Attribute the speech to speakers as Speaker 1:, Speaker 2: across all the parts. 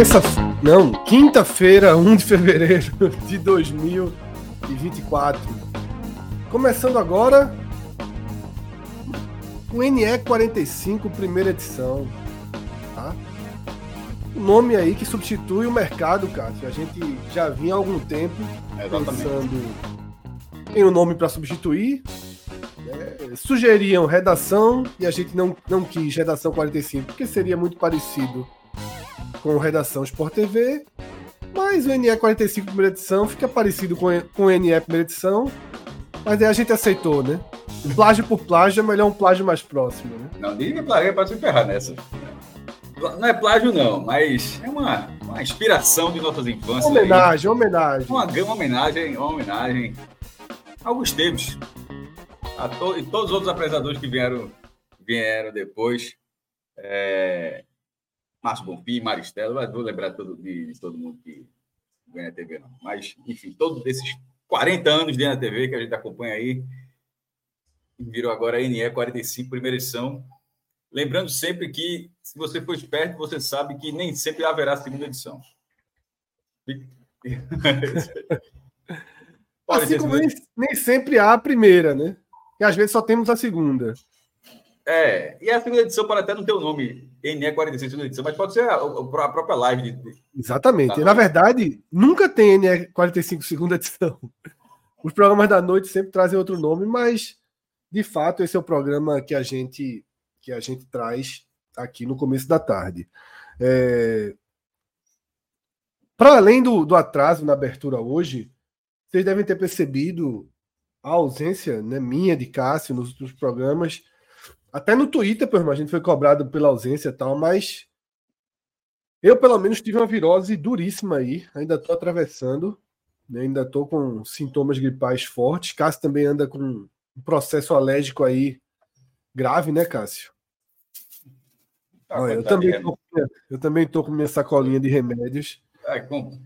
Speaker 1: Terça, não, quinta-feira, 1 de fevereiro de 2024. Começando agora o NE 45, primeira edição. Tá? O nome aí que substitui o mercado, Cássio. A gente já vinha há algum tempo
Speaker 2: É,
Speaker 1: pensando em um nome para substituir. É, sugeriam redação e a gente não, não quis redação 45, porque seria muito parecido com Redação Sport TV, mas o NE 45 primeira edição fica parecido com, com o NE primeira edição, mas aí a gente aceitou, né? Plágio por plágio é melhor um plágio mais próximo, né?
Speaker 2: Não, ninguém plágio para se ferrar nessa. Não é plágio, não, mas é uma, uma inspiração de nossas infâncias.
Speaker 1: Homenagem, aí. homenagem.
Speaker 2: Uma, uma homenagem, uma homenagem a Augusto Teves. A to, e todos os outros apresentadores que vieram, vieram depois. É, Márcio Bonfim, Maristela, vou lembrar todo, de, de todo mundo que ganha a TV, não. Mas, enfim, todos esses 40 anos de TV que a gente acompanha aí, virou agora a NE 45, primeira edição. Lembrando sempre que, se você for esperto, você sabe que nem sempre haverá segunda edição.
Speaker 1: assim como nem, nem sempre há a primeira, né? E às vezes só temos a segunda.
Speaker 2: É, e a segunda edição pode até não ter o nome NE46 segunda edição, mas pode ser a, a própria live. De...
Speaker 1: Exatamente. Tá. Na verdade, nunca tem NE45 segunda edição. Os programas da noite sempre trazem outro nome, mas de fato esse é o programa que a gente que a gente traz aqui no começo da tarde. É... Para além do, do atraso na abertura hoje, vocês devem ter percebido a ausência né, minha de Cássio nos outros programas até no Twitter, por irmão, a gente foi cobrado pela ausência e tal, mas eu, pelo menos, tive uma virose duríssima aí. Ainda estou atravessando. Né? Ainda estou com sintomas gripais fortes. Cássio também anda com um processo alérgico aí grave, né, Cássio? Tá, Olha, eu, também tô, eu também tô com minha sacolinha de remédios.
Speaker 2: Com...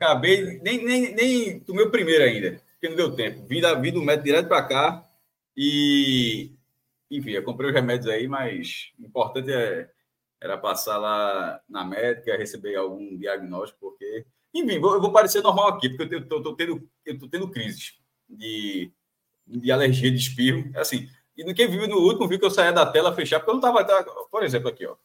Speaker 2: Acabei, nem, nem, nem tomei o primeiro ainda, porque não deu tempo. Vim, da, vim do médico direto para cá e enfim, eu comprei os remédios aí, mas o importante é, era passar lá na médica, receber algum diagnóstico, porque. Enfim, vou, eu vou parecer normal aqui, porque eu estou tendo, eu tô tendo crises de, de alergia de espirro. Assim, e no que viu no último, viu que eu saía da tela fechar, porque eu não estava. Por exemplo, aqui, ó.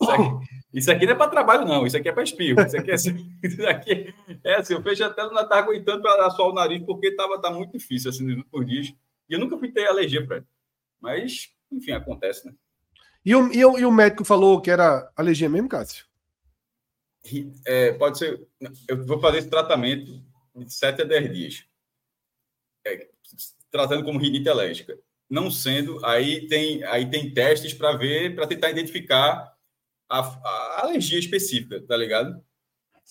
Speaker 2: Isso aqui, isso aqui não é para trabalho, não. Isso aqui é para espirro. Isso aqui é assim, isso aqui é assim eu fecho a tela, não estava aguentando para assoar o nariz, porque estava tá muito difícil, assim, últimos dias. E eu nunca fui ter alergia para ele. Mas, enfim, acontece, né?
Speaker 1: E o, e, o, e o médico falou que era alergia mesmo, Cássio?
Speaker 2: É, pode ser. Eu vou fazer esse tratamento de 7 a 10 dias. É, tratando como rinite alérgica. Não sendo, aí tem, aí tem testes para ver, para tentar identificar a, a, alergia específica, tá ligado?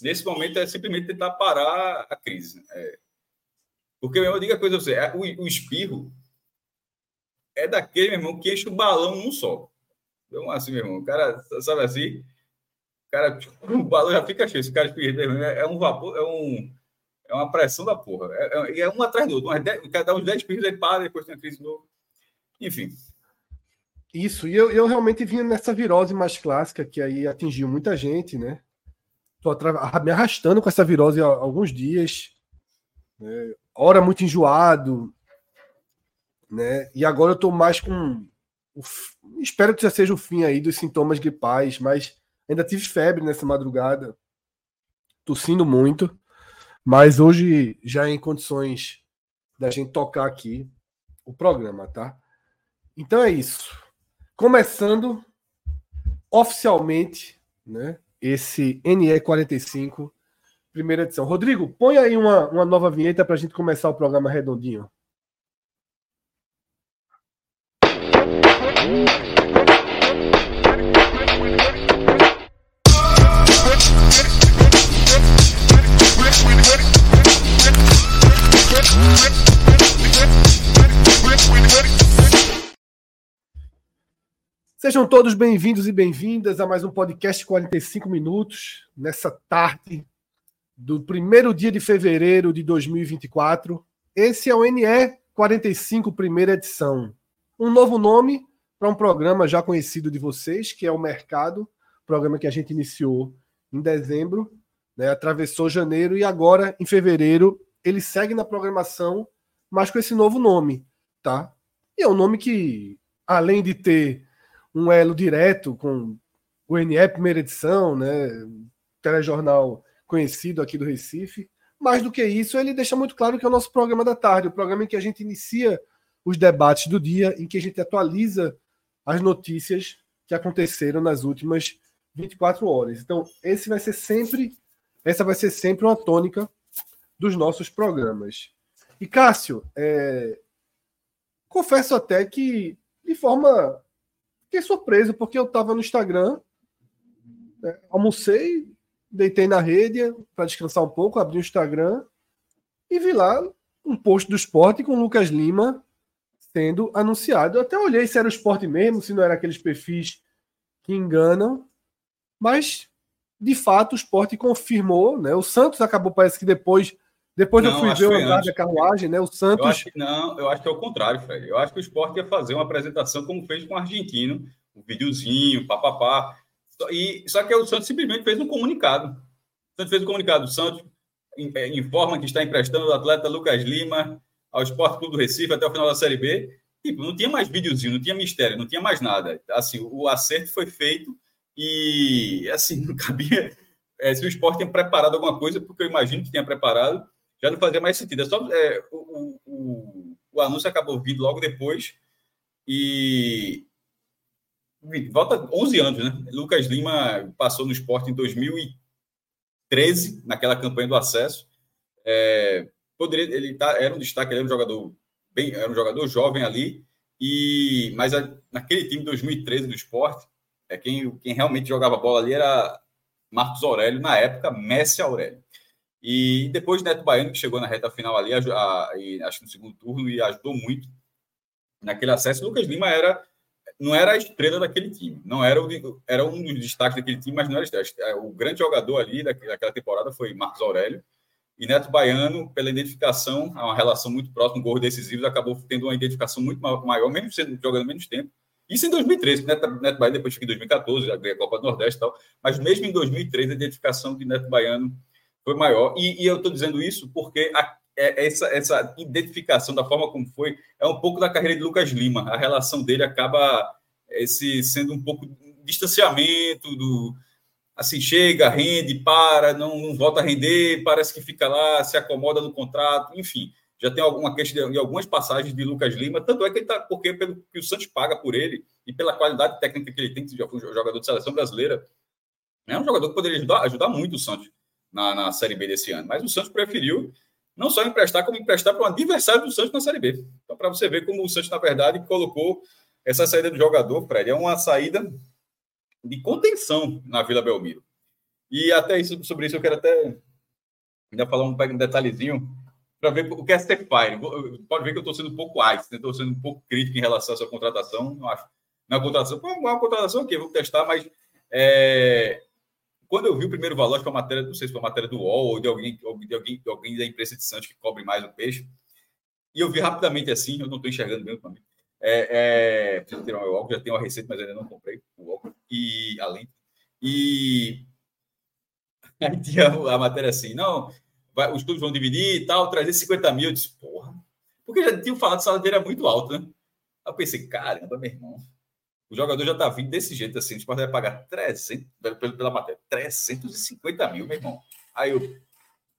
Speaker 2: Nesse momento é simplesmente tentar parar a crise. É, porque, meu irmão, diga a coisa você: é, o, o espirro é daquele, meu irmão, que enche o balão num só. Então, assim, meu irmão, o cara, sabe assim? O cara, o balão já fica cheio. Esse cara espirra, é, é um vapor, é um. É uma pressão da porra. É, é, é um atrás do outro. cada uns 10 espirros ele para, depois tem a crise de novo. Enfim.
Speaker 1: Isso, e eu, eu realmente vinha nessa virose mais clássica, que aí atingiu muita gente, né? Tô me arrastando com essa virose há alguns dias né? Hora muito enjoado, né? E agora eu tô mais com. Espero que já seja o fim aí dos sintomas gripais, mas ainda tive febre nessa madrugada, tossindo muito, mas hoje já em condições da gente tocar aqui o programa, tá? Então é isso. Começando oficialmente, né? Esse NE45, primeira edição. Rodrigo, põe aí uma, uma nova vinheta para a gente começar o programa redondinho. Sejam todos bem-vindos e bem-vindas a mais um podcast 45 minutos, nessa tarde do primeiro dia de fevereiro de 2024. Esse é o NE 45, primeira edição. Um novo nome para um programa já conhecido de vocês, que é o Mercado, programa que a gente iniciou em dezembro, né, atravessou janeiro e agora, em fevereiro, ele segue na programação, mas com esse novo nome, tá? E é um nome que, além de ter um elo direto com o NE primeira edição, né? Telejornal conhecido aqui do Recife. Mais do que isso, ele deixa muito claro que é o nosso programa da tarde, o programa em que a gente inicia os debates do dia, em que a gente atualiza as notícias que aconteceram nas últimas 24 horas. Então, esse vai ser sempre, essa vai ser sempre uma tônica dos nossos programas. E Cássio, é, confesso até que de forma fiquei surpreso, porque eu estava no Instagram, né, almocei, deitei na rede para descansar um pouco, abri o Instagram e vi lá um post do esporte com o Lucas Lima sendo anunciado. Eu até olhei se era o esporte mesmo, se não era aqueles perfis que enganam, mas de fato o esporte confirmou, né? O Santos acabou, parece que depois depois não, eu fui ver o andar da carruagem, né? O Santos.
Speaker 2: Eu acho que, não, eu acho que é o contrário, Fred. Eu acho que o esporte ia fazer uma apresentação como fez com o argentino, um videozinho, papapá. E, só que o Santos simplesmente fez um comunicado. O Santos fez um comunicado. O Santos é, informa que está emprestando o atleta Lucas Lima ao Esporte Clube do Recife até o final da Série B. Tipo, não tinha mais videozinho, não tinha mistério, não tinha mais nada. Assim, o acerto foi feito e, assim, não cabia. É, se o esporte tinha preparado alguma coisa, porque eu imagino que tinha preparado, já não fazia mais sentido. É só, é, o, o, o, anúncio acabou vindo logo depois e volta 11 anos, né? Lucas Lima passou no esporte em 2013, naquela campanha do acesso. É, poderia, ele tá, era um destaque, ele era um jogador bem, era um jogador jovem ali, e mas a, naquele time de 2013 do esporte, é quem, quem realmente jogava bola ali era Marcos Aurélio, na época, Messi Aurélio. E depois Neto Baiano, que chegou na reta final ali, a, a, acho que no segundo turno, e ajudou muito naquele acesso. Lucas Lima era não era a estrela daquele time, não era o, era um dos destaques daquele time, mas não era é, o grande jogador ali daquela temporada foi Marcos Aurélio e Neto Baiano, pela identificação, há uma relação muito próxima, gols decisivos, acabou tendo uma identificação muito maior, mesmo sendo jogando menos tempo. Isso em 2013, Neto, Neto Baiano depois em 2014, já ganhou a Copa do Nordeste e tal, mas mesmo em 2013 a identificação de Neto Baiano foi maior. E, e eu estou dizendo isso porque a, é, essa, essa identificação da forma como foi é um pouco da carreira de Lucas Lima. A relação dele acaba esse sendo um pouco distanciamento do assim chega, rende, para, não, não volta a render, parece que fica lá, se acomoda no contrato, enfim. Já tem alguma questão de algumas passagens de Lucas Lima, tanto é que ele está, porque pelo que o Santos paga por ele e pela qualidade técnica que ele tem, que um jogador de seleção brasileira, é um jogador que poderia ajudar, ajudar muito o Santos na, na Série B desse ano. Mas o Santos preferiu não só emprestar, como emprestar para um adversário do Santos na Série B. Então, para você ver como o Santos, na verdade, colocou essa saída do jogador, Fred, é uma saída de contenção na Vila Belmiro. E até isso, sobre isso eu quero até ainda falar um, detalhezinho para ver o que é ser Fire. Pode ver que eu estou sendo um pouco ice, estou né? sendo um pouco crítico em relação a essa contratação. Não acho. Na contratação, uma contratação aqui, vou testar, mas é, quando eu vi o primeiro valor, acho que foi uma matéria, não sei se foi uma matéria do UOL ou de alguém, de alguém, de alguém da imprensa de Santos que cobre mais o peixe, e eu vi rapidamente assim, eu não estou enxergando mesmo para mim. É, é, preciso óculos, já tenho a receita, mas ainda não comprei o óculos, e além. E aí tinha a matéria assim, não, vai, os clubes vão dividir e tal, trazer 50 mil. Eu disse, porra. Porque já tinham falado que o salário dele é muito alto, né? Aí eu pensei, caramba, meu irmão. O jogador já tá vindo desse jeito assim, o Sport vai pagar 300, pela, matéria, 350 mil, meu irmão. Aí eu,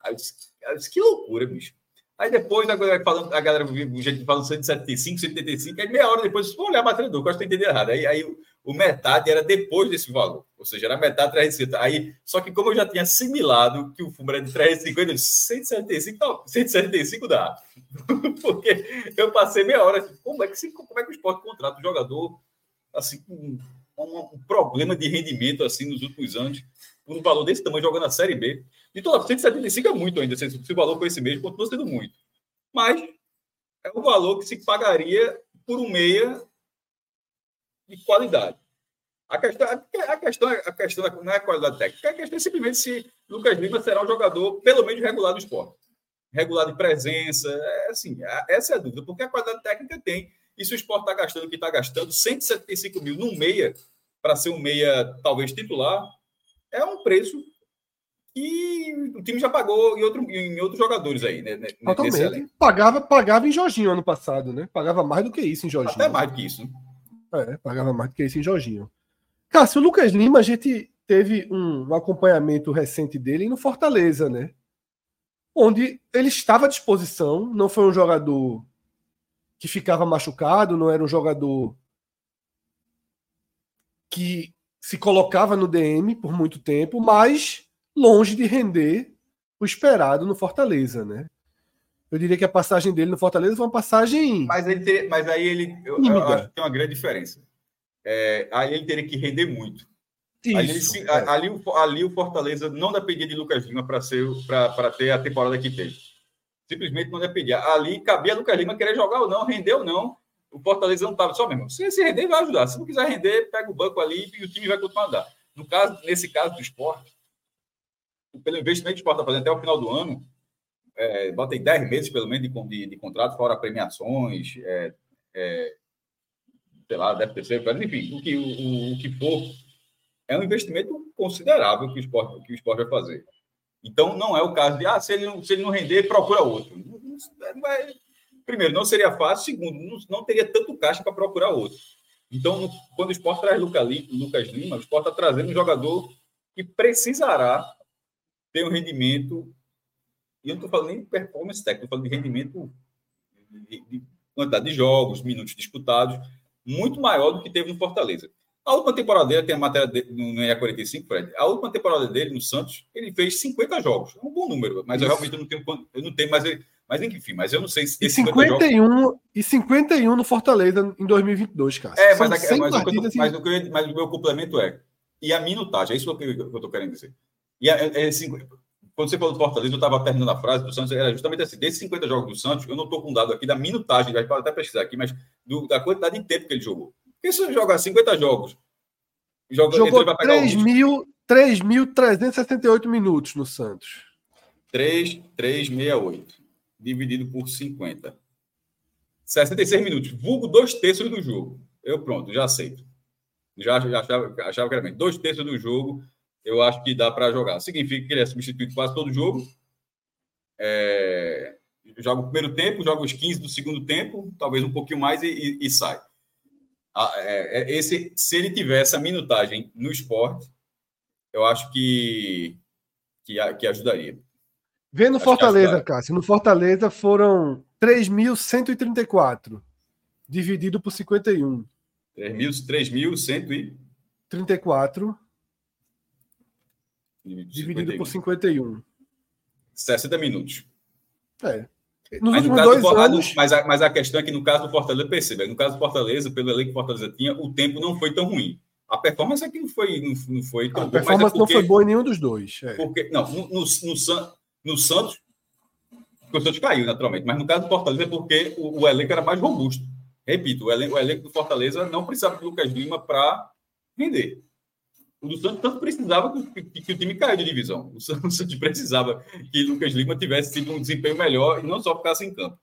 Speaker 2: aí eu, disse, eu disse, que loucura, bicho. Aí depois, a galera falando, a galera, o gente falando 175, 175, aí meia hora depois, vou olhar para treinador, que eu acho que entendi errado. Aí, aí o, metade era depois desse valor, ou seja, era metade 350. Aí, só que como eu já tinha assimilado que o fumo era de 350, eu disse, 175, não, 175 dá. Porque eu passei meia hora, como é que, como é que o esporte contrata o jogador assim, um, um, problema de rendimento assim nos últimos anos, por um valor desse tamanho jogando a Série B? De toda 175 é muito ainda, se, se o valor for esse mesmo, continua sendo muito. Mas é o valor que se pagaria por um meia de qualidade. A questão, a questão, a questão não é a qualidade técnica, a questão é simplesmente se Lucas Lima será um jogador, pelo menos, regular do esporte. Regular de presença, é assim, essa é a dúvida, porque a qualidade técnica tem. E se o esporte está gastando o que está gastando, 175 mil num meia, para ser um meia talvez titular, é um preço e o time já pagou em, outro, em outros jogadores aí, né?
Speaker 1: Totalmente. Pagava, pagava em Jorginho ano passado, né? Pagava mais do que isso em Jorginho.
Speaker 2: Até mais do que isso. Né?
Speaker 1: É, pagava mais do que isso em Jorginho. Cássio, o Lucas Lima, a gente teve um, um acompanhamento recente dele no Fortaleza, né? Onde ele estava à disposição, não foi um jogador que ficava machucado, não era um jogador que se colocava no DM por muito tempo, mas longe de render o esperado no Fortaleza, né? Eu diria que a passagem dele no Fortaleza foi uma passagem.
Speaker 2: Mas, ele ter, mas aí ele. Eu, eu, acho que tem uma grande diferença. É, aí ele teria que render muito. Isso, ali, é. ali, ali, o Fortaleza não dependia de Lucas Lima para ter a temporada que teve. Simplesmente não dependia. Ali cabia Lucas Lima querer jogar ou não, render ou não. O Fortaleza não estava só mesmo. Se, se render, vai ajudar. Se não quiser render, pega o banco ali e o time vai continuar a andar. No caso, nesse caso do esporte, pelo investimento que o esporte está fazendo até o final do ano, é, bota aí 10 meses pelo menos de, de, de contrato, fora premiações, é, é, sei lá, deve ter enfim, o que, o, o, que for, é um investimento considerável que o esporte, que o esporte vai fazer. Então, não é o caso de, ah, se ele, se ele não render, procura outro. Não primeiro, não seria fácil. Segundo, não, não teria tanto caixa para procurar outro. Então, no, quando o esporte traz Lucas Lima, o esporte está trazendo um jogador que precisará ter um rendimento, e eu não estou falando nem de performance técnica, estou falando de rendimento de, de quantidade de jogos, minutos disputados, muito maior do que teve no Fortaleza. A última temporada dele, tem a matéria dele, no EA45, Fred, a última temporada dele no Santos, ele fez 50 jogos. É um bom número, mas Isso. eu realmente não tenho, eu não tenho mais. Mas enfim, mas eu não sei se.
Speaker 1: E 51, jogos... e 51 no Fortaleza em 2022, cara.
Speaker 2: É, mas, a, mas, o eu, mas, o eu, mas, o meu complemento é. E a minutagem, é isso que eu estou querendo dizer. E é, é, assim, quando você falou do Fortaleza, eu estava terminando a frase do Santos, era justamente assim: desses 50 jogos do Santos, eu não estou com dado aqui da minutagem, vai até pesquisar aqui, mas do, da quantidade de tempo que ele jogou. Você jogar 50 jogos,
Speaker 1: joga, jogou 3.368 minutos no Santos.
Speaker 2: 3,368 dividido por 50. 66 minutos, vulgo dois terços do jogo. Eu pronto, já aceito. Já, já achava, achava que era bem. Dois terços do jogo eu acho que dá para jogar. Significa que ele é substituído quase todo jogo. É, joga o primeiro tempo, joga os 15 do segundo tempo, talvez um pouquinho mais e, e, e sai. É, é, esse, se ele tiver essa minutagem no esporte, eu acho que, que, que ajudaria.
Speaker 1: Vê no acho Fortaleza, Cássio. No Fortaleza foram 3.134, dividido por 51.
Speaker 2: 3.134.
Speaker 1: Dividido 51. por 51.
Speaker 2: 60 minutos.
Speaker 1: É.
Speaker 2: Nos mas, últimos dois anos... mas, a, mas a questão é que no caso do Fortaleza, perceba, no caso do Fortaleza, pelo elenco que o Fortaleza tinha, o tempo não foi tão ruim. A performance aqui não foi, não, não foi
Speaker 1: tão A boa, performance é porque, não foi boa em nenhum dos dois.
Speaker 2: É. Porque, não, no, no, no, no Santos, o Santos caiu, naturalmente, mas no caso do Fortaleza é porque o, o elenco era mais robusto. Repito, o elenco, o elenco do Fortaleza não precisava de Lucas Lima para render. O do Santos tanto precisava que, que, que, o time caia de divisão. O Santos precisava que Lucas Lima tivesse tido um desempenho melhor e não só ficasse em campo.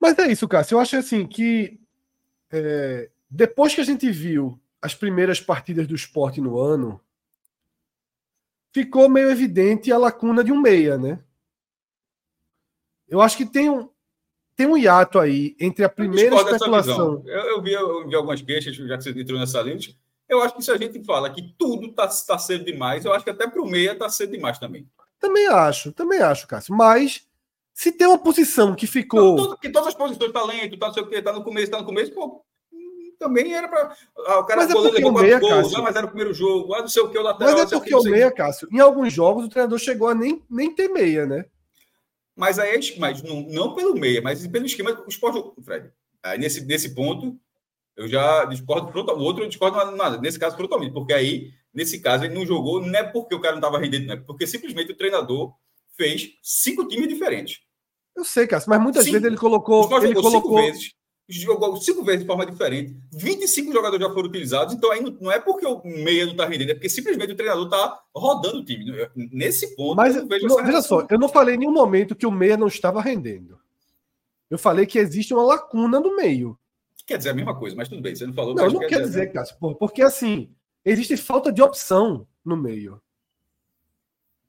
Speaker 1: Mas é isso, Cássio. Eu acho assim que é, depois que a gente viu as primeiras partidas do esporte no ano, ficou meio evidente a lacuna de um meia, né? Eu acho que tem um, tem um hiato aí entre a primeira especulação.
Speaker 2: Eu, eu, vi, eu vi algumas queixas, já que você entrou nessa linha. Eu acho que se a gente fala que tudo está tá cedo demais, eu acho que até para o meia está cedo demais também.
Speaker 1: Também acho, também acho, Cássio. Mas se tem uma posição que ficou. Não,
Speaker 2: que todas as posições, talento, tá, não sei o que, tá no começo, tá no começo, pô, também era para. Ah, o cara
Speaker 1: mas é levou meia, gols, Cássio.
Speaker 2: mas era o primeiro jogo, ah, não sei o que, o lateral.
Speaker 1: Mas é porque o, o meia, Cássio, em alguns jogos o treinador chegou a nem, nem ter meia, né?
Speaker 2: Mas aí, mas não, não pelo meia, mas pelo esquema do esporte, Fred. Aí nesse, nesse ponto, eu já discordo O outro eu discordo nada, nesse caso, totalmente, porque aí, nesse caso, ele não jogou, não é porque o cara não estava rendendo, não é porque simplesmente o treinador fez cinco times diferentes.
Speaker 1: Eu sei, Cássio, mas muitas cinco. vezes ele colocou. Ele colocou
Speaker 2: cinco vezes jogou cinco vezes de forma diferente, 25 jogadores já foram utilizados, então aí não, não é porque o meia não está rendendo, é porque simplesmente o treinador está rodando o time. Nesse ponto,
Speaker 1: Mas, não, veja só, eu não falei em nenhum momento que o meia não estava rendendo. Eu falei que existe uma lacuna no meio.
Speaker 2: Quer dizer a mesma coisa, mas tudo bem, você não falou.
Speaker 1: Não, não quer, quer dizer, dizer Cássio, porque assim, existe falta de opção no meio.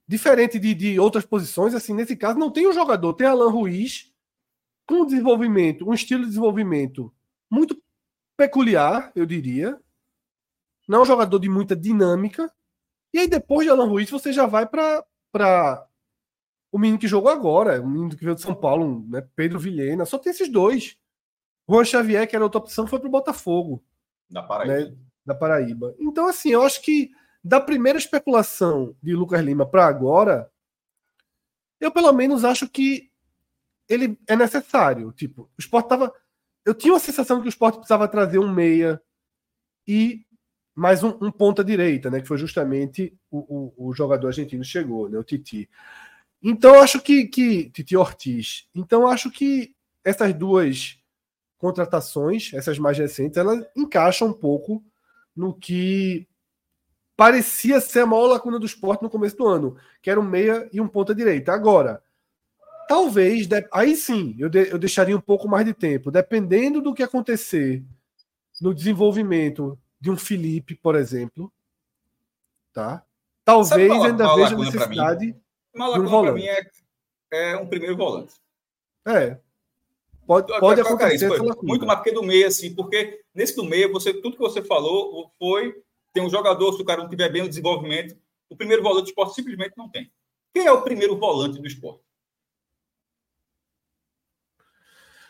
Speaker 1: Diferente de, de outras posições, assim, nesse caso não tem um jogador, tem Alan Ruiz, com um desenvolvimento, um estilo de desenvolvimento muito peculiar, eu diria. Não é um jogador de muita dinâmica. E aí, depois de Alan Ruiz, você já vai para o menino que jogou agora, o menino que veio de São Paulo, né? Pedro Vilhena. Só tem esses dois. Juan Xavier, que era outra opção, foi para o Botafogo.
Speaker 2: Da Paraíba.
Speaker 1: Né? Da Paraíba. Então, assim, eu acho que da primeira especulação de Lucas Lima para agora, eu pelo menos acho que ele é necessário. Tipo, o esporte tava. Eu tinha a sensação que o esporte precisava trazer um meia e mais um, um ponta direita, né? Que foi justamente o, o, o, jogador argentino chegou, né? O Titi. Então acho que, que Titi Ortiz. Então acho que essas duas contratações, essas mais recentes, elas encaixam um pouco no que parecia ser a maior lacuna do esporte no começo do ano, que era um meia e um ponta direita. Agora, Talvez, aí sim, eu, de, eu deixaria um pouco mais de tempo, dependendo do que acontecer no desenvolvimento de um Felipe, por exemplo. Tá? Talvez uma, ainda veja necessidade de
Speaker 2: um volante. É, é, um primeiro volante.
Speaker 1: É. Pode, pode acontecer.
Speaker 2: muito mais porque do meio, assim, porque nesse do meio, você, tudo que você falou foi tem um jogador, se o cara não tiver bem o desenvolvimento, o primeiro volante do esporte simplesmente não tem. Quem é o primeiro volante do esporte?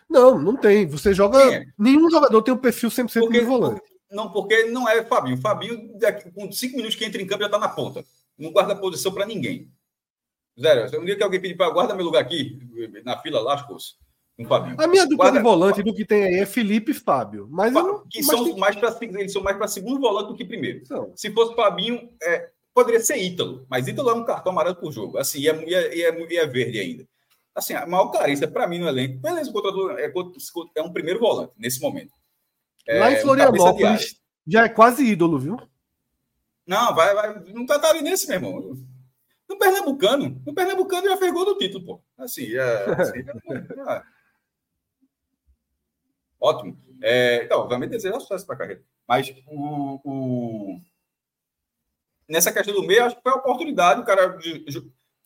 Speaker 1: Não, não tem. Você joga. É. Nenhum jogador tem um perfil 100% porque, de volante.
Speaker 2: Não, porque não é Fabinho. Fabinho, com cinco minutos que entra em campo, já está na ponta. Não guarda posição para ninguém. Zero. Um dia que alguém pedir para guarda meu lugar aqui, na fila, lascou-se. Um
Speaker 1: Fabinho. A minha dupla guarda, de volante do que tem aí é Felipe e Fábio. Mas não,
Speaker 2: que são tem... mais para eles são mais para segundo volante do que primeiro. Se fosse Fabinho, é, poderia ser Ítalo, mas Ítalo é um cartão amarelo por jogo. Assim, e é, e é, e é, e é verde ainda assim, a maior carência para mim no elenco, beleza, o contrator é, é um primeiro volante nesse momento.
Speaker 1: É, Lá em Florianópolis já é quase ídolo, viu?
Speaker 2: Não, vai, vai. Não tá, tá ali nesse, meu irmão. No Pernambucano, no Pernambucano já fez gol do título, pô. Assim, é, assim é, é. Ótimo. É, então, obviamente, desejar sucesso para a carreira. Mas o, o, nessa questão do meio, acho que foi a oportunidade. O cara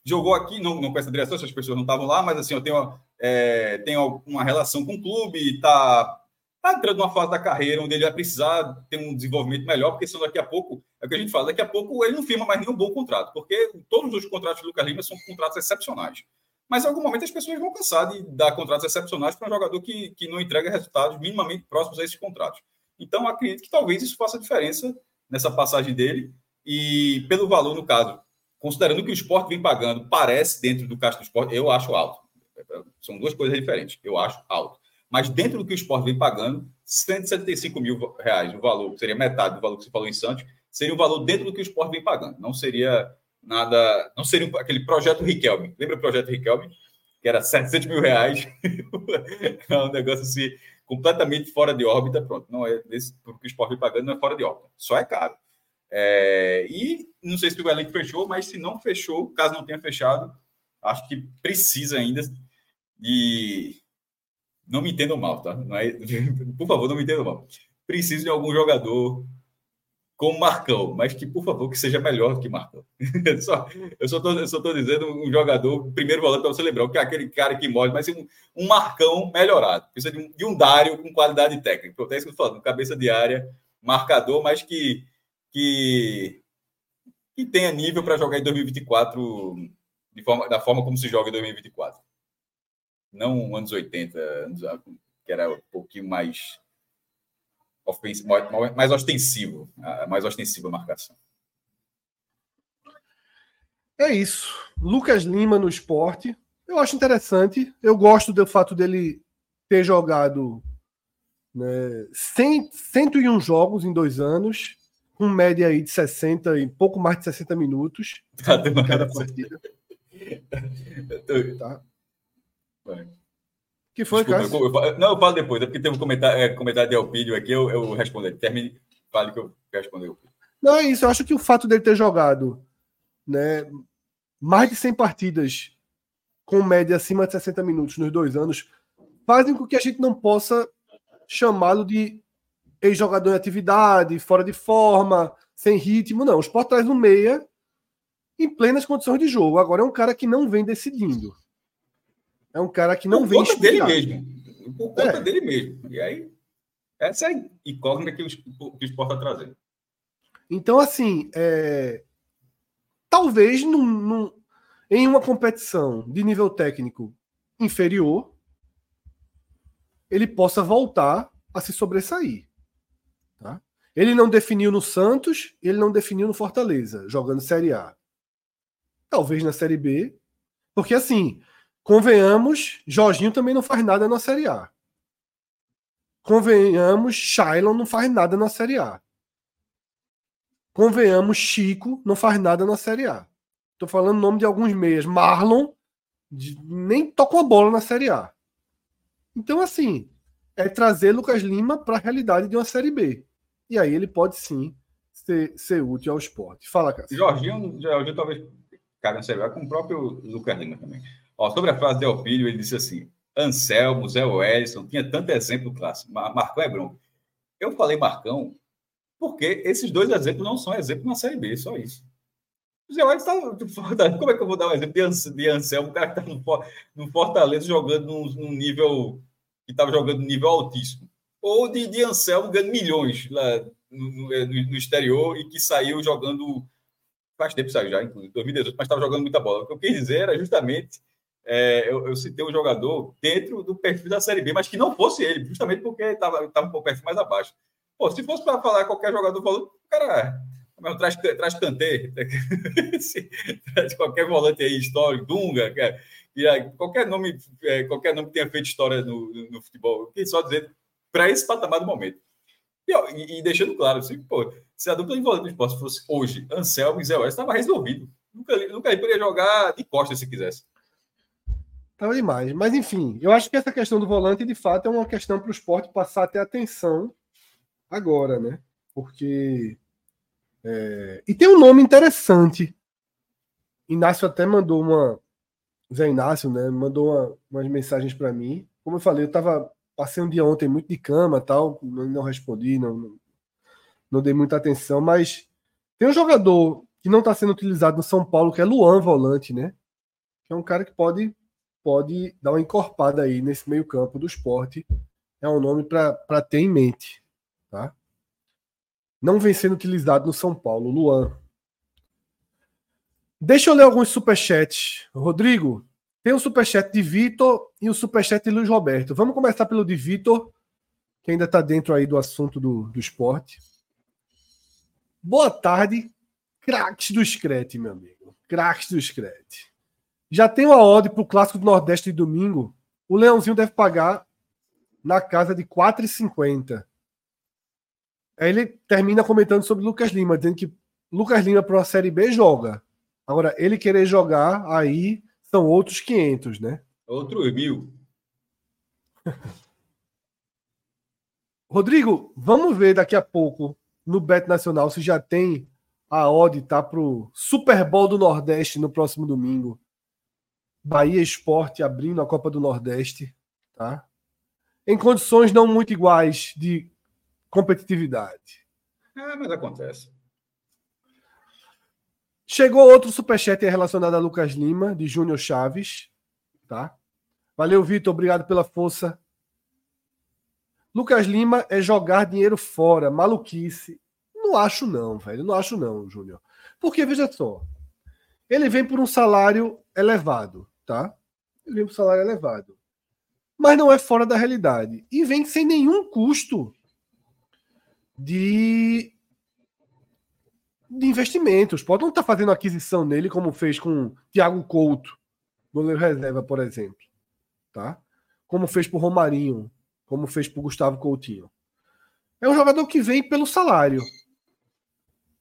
Speaker 2: jogou aqui, não, não com essa direção, essas pessoas não estavam lá, mas assim, eu tenho, é, tenho uma relação com o clube, está tá entrando numa fase da carreira onde ele vai precisar ter um desenvolvimento melhor, porque senão daqui a pouco, é o que a gente fala, daqui a pouco ele não firma mais nenhum bom contrato, porque todos os contratos do Lucas Lima são contratos excepcionais. Mas em algum momento as pessoas vão cansar de dar contratos excepcionais para um jogador que, que não entrega resultados minimamente próximos a esses contratos. Então, acredito que talvez isso faça diferença nessa passagem dele. E pelo valor, no caso, considerando que o esporte vem pagando, parece dentro do caixa do esporte, eu acho alto. São duas coisas diferentes. Eu acho alto. Mas dentro do que o esporte vem pagando, 175 mil reais, o valor, seria metade do valor que você falou em Santos, seria o valor dentro do que o esporte vem pagando. Não seria nada. Não seria aquele projeto Riquelme. Lembra o projeto Riquelme? Que era 700 mil reais. é um negócio assim, completamente fora de órbita. Pronto. Não é desse, porque o esporte vem pagando, não é fora de órbita. Só é caro. É, e não sei se o elenco fechou, mas se não fechou, caso não tenha fechado, acho que precisa ainda de. Não me entendam mal, tá? É... Por favor, não me entendam mal. Precisa de algum jogador como Marcão, mas que, por favor, que seja melhor que Marcão. eu só estou dizendo um jogador, primeiro volante para você lembrar, que é aquele cara que morre, mas um, um Marcão melhorado. Precisa de um, de um Dário com qualidade técnica. Então, é isso que eu estou falando, cabeça de área, marcador, mas que, que, que tenha nível para jogar em 2024 de forma, da forma como se joga em 2024. Não anos 80, anos, que era um pouquinho mais mais ostensivo, mais ostensiva a marcação.
Speaker 1: É isso. Lucas Lima no esporte. Eu acho interessante. Eu gosto do fato dele ter jogado né, 100, 101 jogos em dois anos, com média aí de 60 e pouco mais de 60 minutos
Speaker 2: tá em cada partida.
Speaker 1: Tá. Que foi,
Speaker 2: Desculpa, eu, eu, não, eu falo depois, é porque teve um comentário, é, comentário de Elpídio aqui, eu, eu respondo. Termine, fale que eu respondo.
Speaker 1: Não, é isso. Eu acho que o fato dele ter jogado né, mais de 100 partidas com média acima de 60 minutos nos dois anos fazem com que a gente não possa chamá-lo de ex-jogador em atividade, fora de forma, sem ritmo. Não, o Sport traz no meia em plenas condições de jogo. Agora é um cara que não vem decidindo. É um cara que não
Speaker 2: Por
Speaker 1: vem
Speaker 2: conta dele mesmo. Por conta é. dele mesmo. E aí, essa é a incógnita que o, que o esporte está trazendo.
Speaker 1: Então, assim, é... talvez num, num, em uma competição de nível técnico inferior, ele possa voltar a se sobressair. Ele não definiu no Santos, ele não definiu no Fortaleza, jogando Série A. Talvez na Série B, porque assim, Convenhamos, Jorginho também não faz nada na Série A. Convenhamos, Shailon não faz nada na Série A. Convenhamos, Chico não faz nada na Série A. Estou falando o nome de alguns meias. Marlon de, nem toca a bola na Série A. Então, assim, é trazer Lucas Lima para a realidade de uma Série B. E aí ele pode sim ser, ser útil ao esporte. Fala, Cássio.
Speaker 2: Jorginho, Jorginho talvez cara A com o próprio Lucas Lima também. Ó, sobre a frase de Elpílio, ele disse assim: Anselmo, Zé Wellison, tinha tanto exemplo clássico. Marcão é bronco. Eu falei Marcão porque esses dois exemplos não são exemplos na Série B, só isso. O Zé Wellison está. Como é que eu vou dar um exemplo de Anselmo, o cara que está no, Fortaleza jogando num, nível. que estava jogando num nível altíssimo. Ou de, de Anselmo ganhando milhões lá no, no, no exterior e que saiu jogando faz tempo saiu já, inclusive, 2018, mas estava jogando muita bola. O que eu quis dizer era justamente é, eu, eu, citei um jogador dentro do perfil da Série B, mas que não fosse ele, justamente porque estava tava um perfil mais abaixo. Pô, se fosse para falar qualquer jogador, falou, cara traz, traz Kanté, traz qualquer volante aí, histórico, Dunga, qualquer nome, é, qualquer nome que tenha feito história no, no futebol. Eu só dizer para esse patamar do momento. E, ó, e, e, deixando claro, assim, pô, se a dupla de volante do esporte fosse hoje Anselmo e Zé West, estava resolvido. Nunca, nunca poderia jogar de costas se quisesse.
Speaker 1: Tava demais. Mas, enfim, eu acho que essa questão do volante, de fato, é uma questão para o esporte passar a ter atenção agora, né? Porque. É... E tem um nome interessante. Inácio até mandou uma. Zé Inácio, né? Mandou uma, umas mensagens para mim. Como eu falei, eu tava. Passei um dia ontem muito de cama tal, não, não respondi, não, não, não dei muita atenção, mas tem um jogador que não está sendo utilizado no São Paulo, que é Luan Volante, né? Que é um cara que pode pode dar uma encorpada aí nesse meio-campo do esporte. É um nome para ter em mente. Tá? Não vem sendo utilizado no São Paulo, Luan. Deixa eu ler alguns superchats. Rodrigo, tem um superchat de Vitor e um superchat de Luiz Roberto. Vamos começar pelo de Vitor, que ainda está dentro aí do assunto do, do esporte. Boa tarde, craques do Screte, meu amigo. Craques do Screte. Já tem uma odd para o Clássico do Nordeste de domingo. O Leãozinho deve pagar na casa de 4,50. Aí ele termina comentando sobre Lucas Lima, dizendo que Lucas Lima para uma Série B joga. Agora, ele querer jogar, aí são outros 500, né?
Speaker 2: Outros mil.
Speaker 1: Rodrigo, vamos ver daqui a pouco no Bet Nacional se já tem a odd tá para o Super Bowl do Nordeste no próximo domingo. Bahia Esporte abrindo a Copa do Nordeste, tá? Em condições não muito iguais de competitividade.
Speaker 2: É, mas acontece.
Speaker 1: Chegou outro superchat relacionado a Lucas Lima, de Júnior Chaves. Tá? Valeu, Vitor. Obrigado pela força. Lucas Lima é jogar dinheiro fora, maluquice. Não acho, não, velho. Não acho, não, Júnior. Porque, veja só, ele vem por um salário elevado, tá? Ele vem por um salário elevado. Mas não é fora da realidade. E vem sem nenhum custo de, de investimentos. Pode não estar tá fazendo aquisição nele, como fez com Thiago Couto, goleiro reserva, por exemplo. Tá? Como fez por Romarinho, como fez por Gustavo Coutinho. É um jogador que vem pelo salário.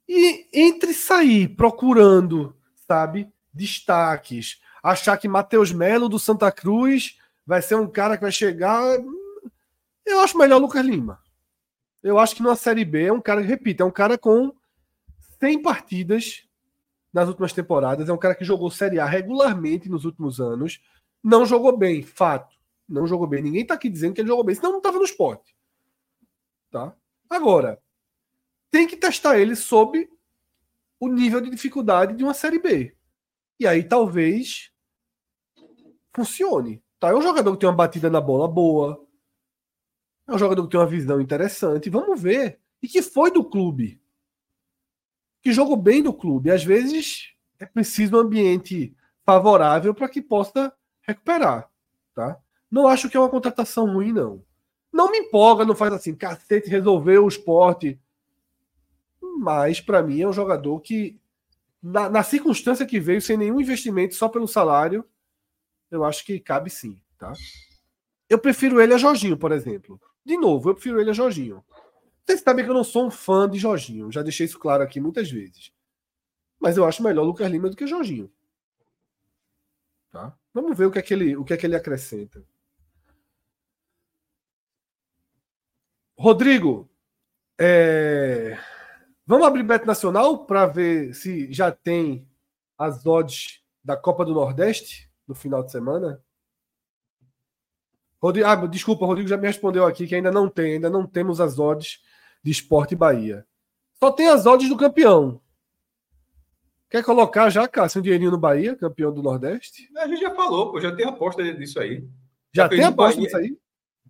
Speaker 1: E entre sair procurando sabe? Destaques. Achar que Matheus Melo do Santa Cruz vai ser um cara que vai chegar. Eu acho melhor Lucas Lima. Eu acho que numa Série B é um cara, repito, é um cara com 100 partidas nas últimas temporadas. É um cara que jogou Série A regularmente nos últimos anos. Não jogou bem, fato. Não jogou bem. Ninguém tá aqui dizendo que ele jogou bem, senão não tava no esporte. Tá? Agora, tem que testar ele sob o nível de dificuldade de uma Série B. E aí talvez funcione. Tá? É um jogador que tem uma batida na bola boa. É um jogador que tem uma visão interessante. Vamos ver. E que foi do clube. Que jogou bem do clube. Às vezes é preciso um ambiente favorável para que possa recuperar. Tá? Não acho que é uma contratação ruim, não. Não me empolga, não faz assim, cacete, resolveu o esporte mas para mim é um jogador que, na, na, circunstância que veio, sem nenhum investimento, só pelo salário, eu acho que cabe sim, tá? Eu prefiro ele a Jorginho, por exemplo. De novo, eu prefiro ele a Jorginho. Vocês sabem que eu não sou um fã de Jorginho, já deixei isso claro aqui muitas vezes. Mas eu acho melhor o Lucas Lima do que o Jorginho. Tá? Vamos ver o que é que ele, o que é que ele acrescenta. Rodrigo, é... Vamos abrir Bet Nacional para ver se já tem as odds da Copa do Nordeste no final de semana? Rodrigo, ah, desculpa, Rodrigo já me respondeu aqui que ainda não tem, ainda não temos as odds de Esporte Bahia. Só tem as odds do campeão. Quer colocar já, Cássio, um dinheirinho no Bahia, campeão do Nordeste?
Speaker 2: A gente já falou, pô, já tem aposta disso aí.
Speaker 1: Já, já tem aposta disso aí?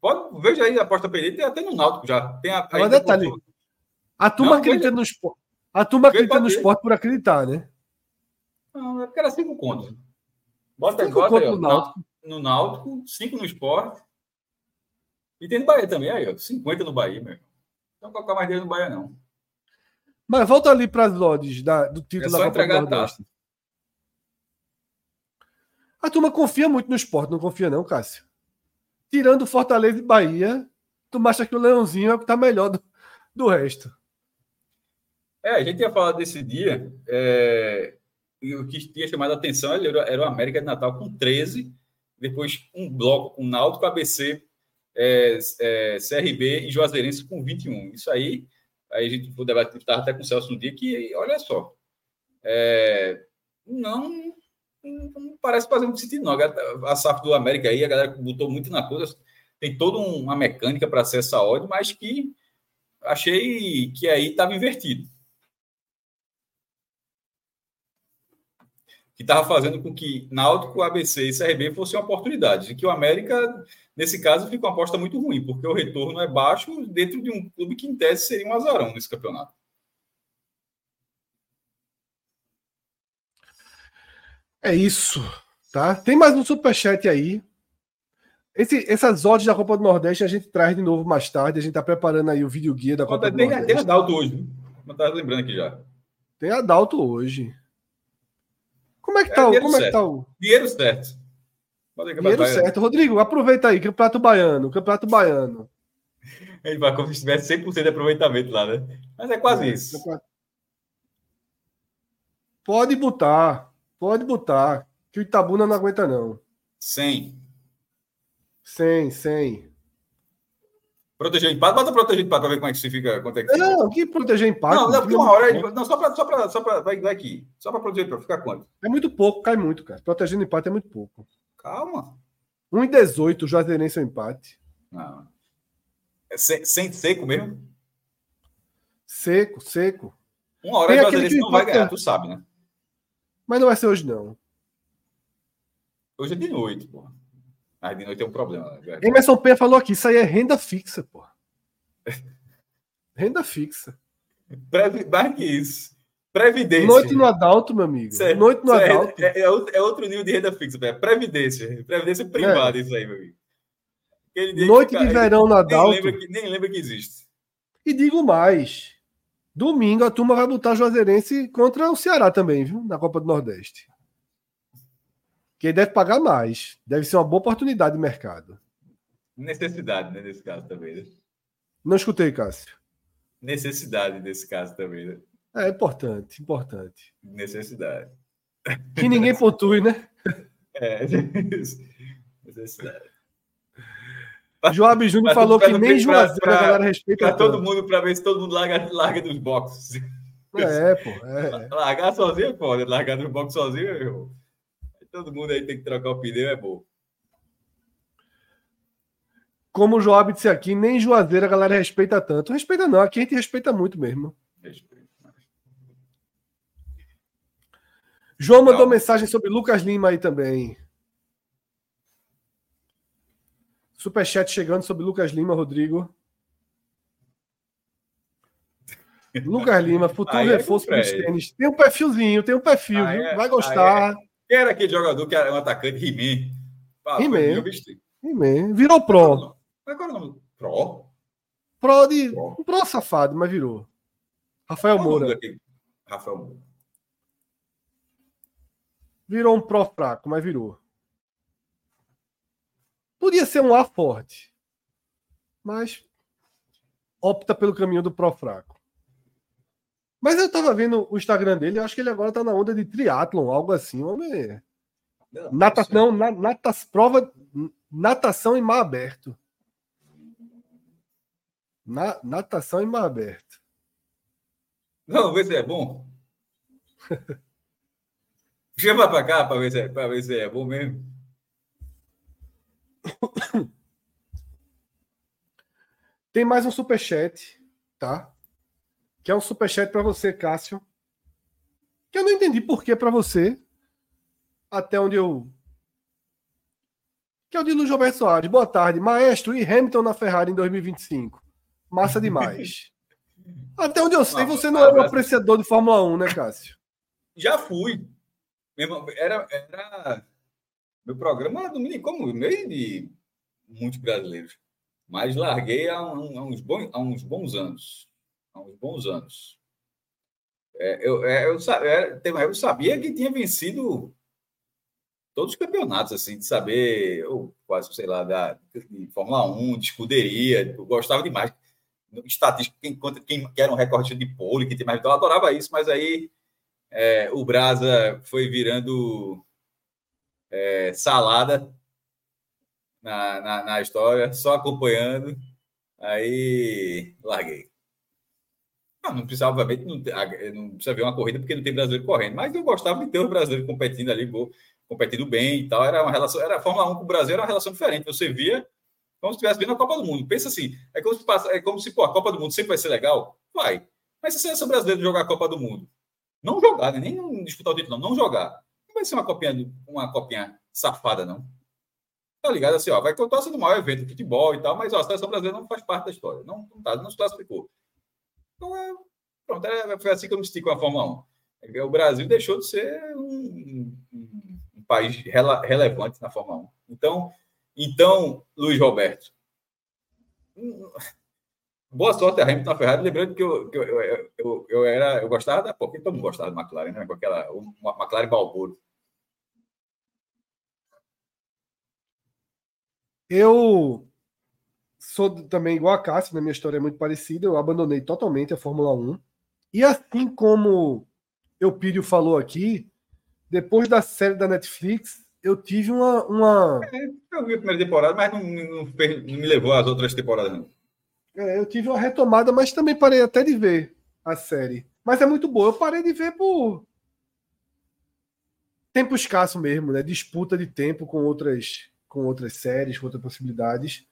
Speaker 2: Pode, veja aí a aposta ele, tem até no Náutico já. Tem a,
Speaker 1: Mas detalhe, a turma não, acredita no esporte. A turma acredita no esporte por acreditar, né?
Speaker 2: Não, é porque era cinco contos. Bota cinco bota aí, no Náutico. No Náutico, cinco no esporte. E tem no Bahia também, aí, ó. 50 no Bahia, meu. Não colocar mais dinheiro no Bahia, não.
Speaker 1: Mas volta ali para as odds da, do título é da
Speaker 2: Copa do Nordeste.
Speaker 1: A, a turma confia muito no esporte, não confia, não, Cássio? Tirando Fortaleza e Bahia, tu acha que o Leãozinho é o que tá melhor do, do resto.
Speaker 2: É, a gente ia falar desse dia. É, o que tinha chamado a atenção era, era o América de Natal com 13, depois um bloco com Náutico, ABC, é, é, CRB e Juazeirense com 21. Isso aí, aí a gente estava até com o Celso no dia que, olha só, é, não, não, parece fazer muito sentido, não. A, a SAF do América aí, a galera botou muito na coisa, tem toda uma mecânica para ser essa ordem, mas que achei que aí estava invertido. Que estava fazendo com que Náutico, ABC e CRB fossem oportunidades. E que o América, nesse caso, fica uma aposta muito ruim, porque o retorno é baixo dentro de um clube que, em tese, seria um azarão nesse campeonato.
Speaker 1: É isso, tá? Tem mais um superchat aí. Esse, essas odds da Copa do Nordeste a gente traz de novo mais tarde. A gente está preparando aí o vídeo guia da Copa
Speaker 2: tem,
Speaker 1: do Nordeste.
Speaker 2: Tem Adalto hoje, não estava lembrando aqui já.
Speaker 1: Tem Adalto hoje. Como é que é, tá, o, como é que tá o.
Speaker 2: Dinheiro certo.
Speaker 1: Dinheiro certo. Rodrigo, aproveita aí, Campeonato Baiano, Campeonato Baiano.
Speaker 2: Ele vai como se tivesse 100% de aproveitamento lá, né? Mas é quase é, isso.
Speaker 1: Pode botar, pode botar, que o Itabuna não aguenta não.
Speaker 2: 100.
Speaker 1: 100, 100.
Speaker 2: Proteger empate, bota proteger empate para ver como é que se fica. Quanto é que
Speaker 1: não, fica. que proteger empate.
Speaker 2: Não, não, uma hora. Não, só para. Só para, só vai, vai aqui. Só para proteger, para ficar quanto?
Speaker 1: É muito pouco, cai muito, cara. Protegendo empate é muito pouco.
Speaker 2: Calma.
Speaker 1: 1,18, o Juazeirense é empate.
Speaker 2: Não. É sem, sem seco mesmo?
Speaker 1: Seco, seco.
Speaker 2: Uma hora o Juazeirense não vai ganhar, tu sabe, né?
Speaker 1: Mas não vai ser hoje, não.
Speaker 2: Hoje é de noite, pô. Mas de noite tem um problema. Né?
Speaker 1: Emerson Penha falou aqui, isso aí é renda fixa, pô. renda fixa.
Speaker 2: Previ... Mais que isso. Previdência.
Speaker 1: Noite no Adalto, meu amigo.
Speaker 2: Certo. Noite no é Adalto. É, é, é, outro nível de renda fixa, é previdência. Previdência privada, é. isso aí, meu amigo.
Speaker 1: Noite de verão no Adalto.
Speaker 2: Nem lembra, que, nem lembra que existe.
Speaker 1: E digo mais. Domingo a turma vai botar Juazeirense contra o Ceará também, viu? Na Copa do Nordeste. Que deve pagar mais. Deve ser uma boa oportunidade de mercado.
Speaker 2: Necessidade, né, nesse caso também, né?
Speaker 1: Não escutei, Cássio.
Speaker 2: Necessidade nesse caso também, né?
Speaker 1: É importante, importante.
Speaker 2: Necessidade.
Speaker 1: Que ninguém pontue, né?
Speaker 2: É, necessidade.
Speaker 1: Joab Júnior falou que nem Juazeiro a galera respeita.
Speaker 2: Pra todo mundo, para ver se todo mundo larga, larga dos boxes.
Speaker 1: É, pô. É.
Speaker 2: Largar sozinho é foda. Largar dos boxes sozinho, meu. Todo mundo aí tem que trocar o pneu, é bom.
Speaker 1: Como o Joab disse aqui, nem Juazeiro a galera respeita tanto. Respeita não, aqui a gente respeita muito mesmo. Respeita. João mandou mensagem sobre Lucas Lima aí também. Superchat chegando sobre Lucas Lima, Rodrigo. Lucas Lima, futuro aí é reforço para os tênis. Tem um perfilzinho, tem um perfil, viu? É, Vai gostar. É.
Speaker 2: Quem era aquele jogador que era um atacante? He-Man.
Speaker 1: He-Man. Virou pro.
Speaker 2: Agora não. Pro?
Speaker 1: Pro de. Pro. Pro safado, mas virou. Rafael Moura.
Speaker 2: Rafael Moura.
Speaker 1: Virou um pro fraco, mas virou. Podia ser um A forte, mas opta pelo caminho do pro fraco. Mas eu tava vendo o Instagram dele, eu acho que ele agora tá na onda de triatlon, algo assim. Homem... Nata, não, na, natas, prova, natação em mar aberto. Na, natação em mar aberto.
Speaker 2: Não, ver se é bom. Chama para cá para ver, se, é, ver se é bom mesmo.
Speaker 1: Tem mais um superchat, tá? Que é um superchat para você, Cássio. Que eu não entendi por que para você. Até onde eu. Que é o de Luiz Roberto Soares. Boa tarde, maestro e Hamilton na Ferrari em 2025. Massa demais. Até onde eu sei, você não é um apreciador de Fórmula 1, né, Cássio?
Speaker 2: Já fui. Era, era meu programa no como meio de muitos brasileiros. Mas larguei há, um, há, uns, bons, há uns bons anos. Há uns bons anos. É, eu, é, eu, eu, eu, sabia que tinha vencido todos os campeonatos, assim, de saber, ou quase, sei lá, da, de Fórmula 1, de escuderia, eu gostava demais. Estatística, quem, quem quer um recorde de pole, que tem mais, então eu adorava isso, mas aí é, o Brasa foi virando é, salada na, na, na, história, só acompanhando. Aí larguei. Não, não precisa, obviamente, não, não, precisa ver uma corrida porque não tem brasileiro correndo, mas eu gostava de ter os brasileiros competindo ali, competindo bem e tal. Era uma relação, era a Fórmula 1 com o Brasil era uma relação diferente. Você via como se estivesse vendo a Copa do Mundo. Pensa assim, é como se, passa, é como se pô, a Copa do Mundo sempre vai ser legal? Vai. Mas se a seleção brasileira jogar a Copa do Mundo, não jogar, né? nem disputar o título, não, não jogar, não vai ser uma copinha, uma copinha safada, não tá ligado? Assim, ó, vai que eu sendo maior evento de futebol e tal, mas ó, a seleção brasileira não faz parte da história. Não, não, tá, não se classificou. Então, é, pronto, é, foi assim que eu me estico com a Fórmula 1. É o Brasil deixou de ser um, um, um país rele, relevante na Fórmula 1. Então, então Luiz Roberto, boa sorte a Hamilton na Ferrari, lembrando que eu, que eu, eu, eu, era, eu gostava da, porque todo mundo gostava da McLaren, né? Com aquela, uma McLaren Balboro.
Speaker 1: Eu sou também igual a Cássio, na minha história é muito parecida. Eu abandonei totalmente a Fórmula 1. E assim como o Pírio falou aqui, depois da série da Netflix, eu tive uma. uma...
Speaker 2: É, eu vi a primeira temporada, mas não, não, não, me levou às outras temporadas, não.
Speaker 1: É, eu tive uma retomada, mas também parei até de ver a série. Mas é muito boa. Eu parei de ver por tempo escasso mesmo, né? Disputa de tempo com outras com outras séries, com outras possibilidades.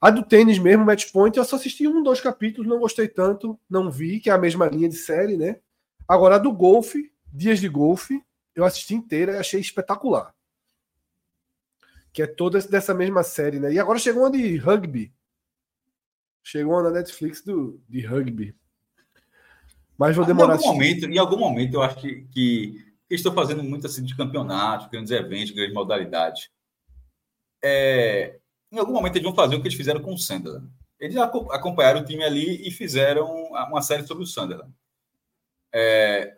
Speaker 1: A do tênis mesmo, Match Point, eu só assisti um, dois capítulos, não gostei tanto, não vi, que é a mesma linha de série, né? Agora, a do golfe, Dias de Golfe, eu assisti inteira e achei espetacular. Que é toda dessa mesma série, né? E agora chegou uma de rugby. Chegou uma na Netflix do, de rugby. Mas vou demorar.
Speaker 2: Em algum, momento, em algum momento, eu acho que, que estou fazendo muito assim de campeonatos, grandes eventos, grandes modalidades. É, em algum momento eles vão fazer o que eles fizeram com o Sunderland. Eles acompanharam o time ali e fizeram uma série sobre o Sunderland. É,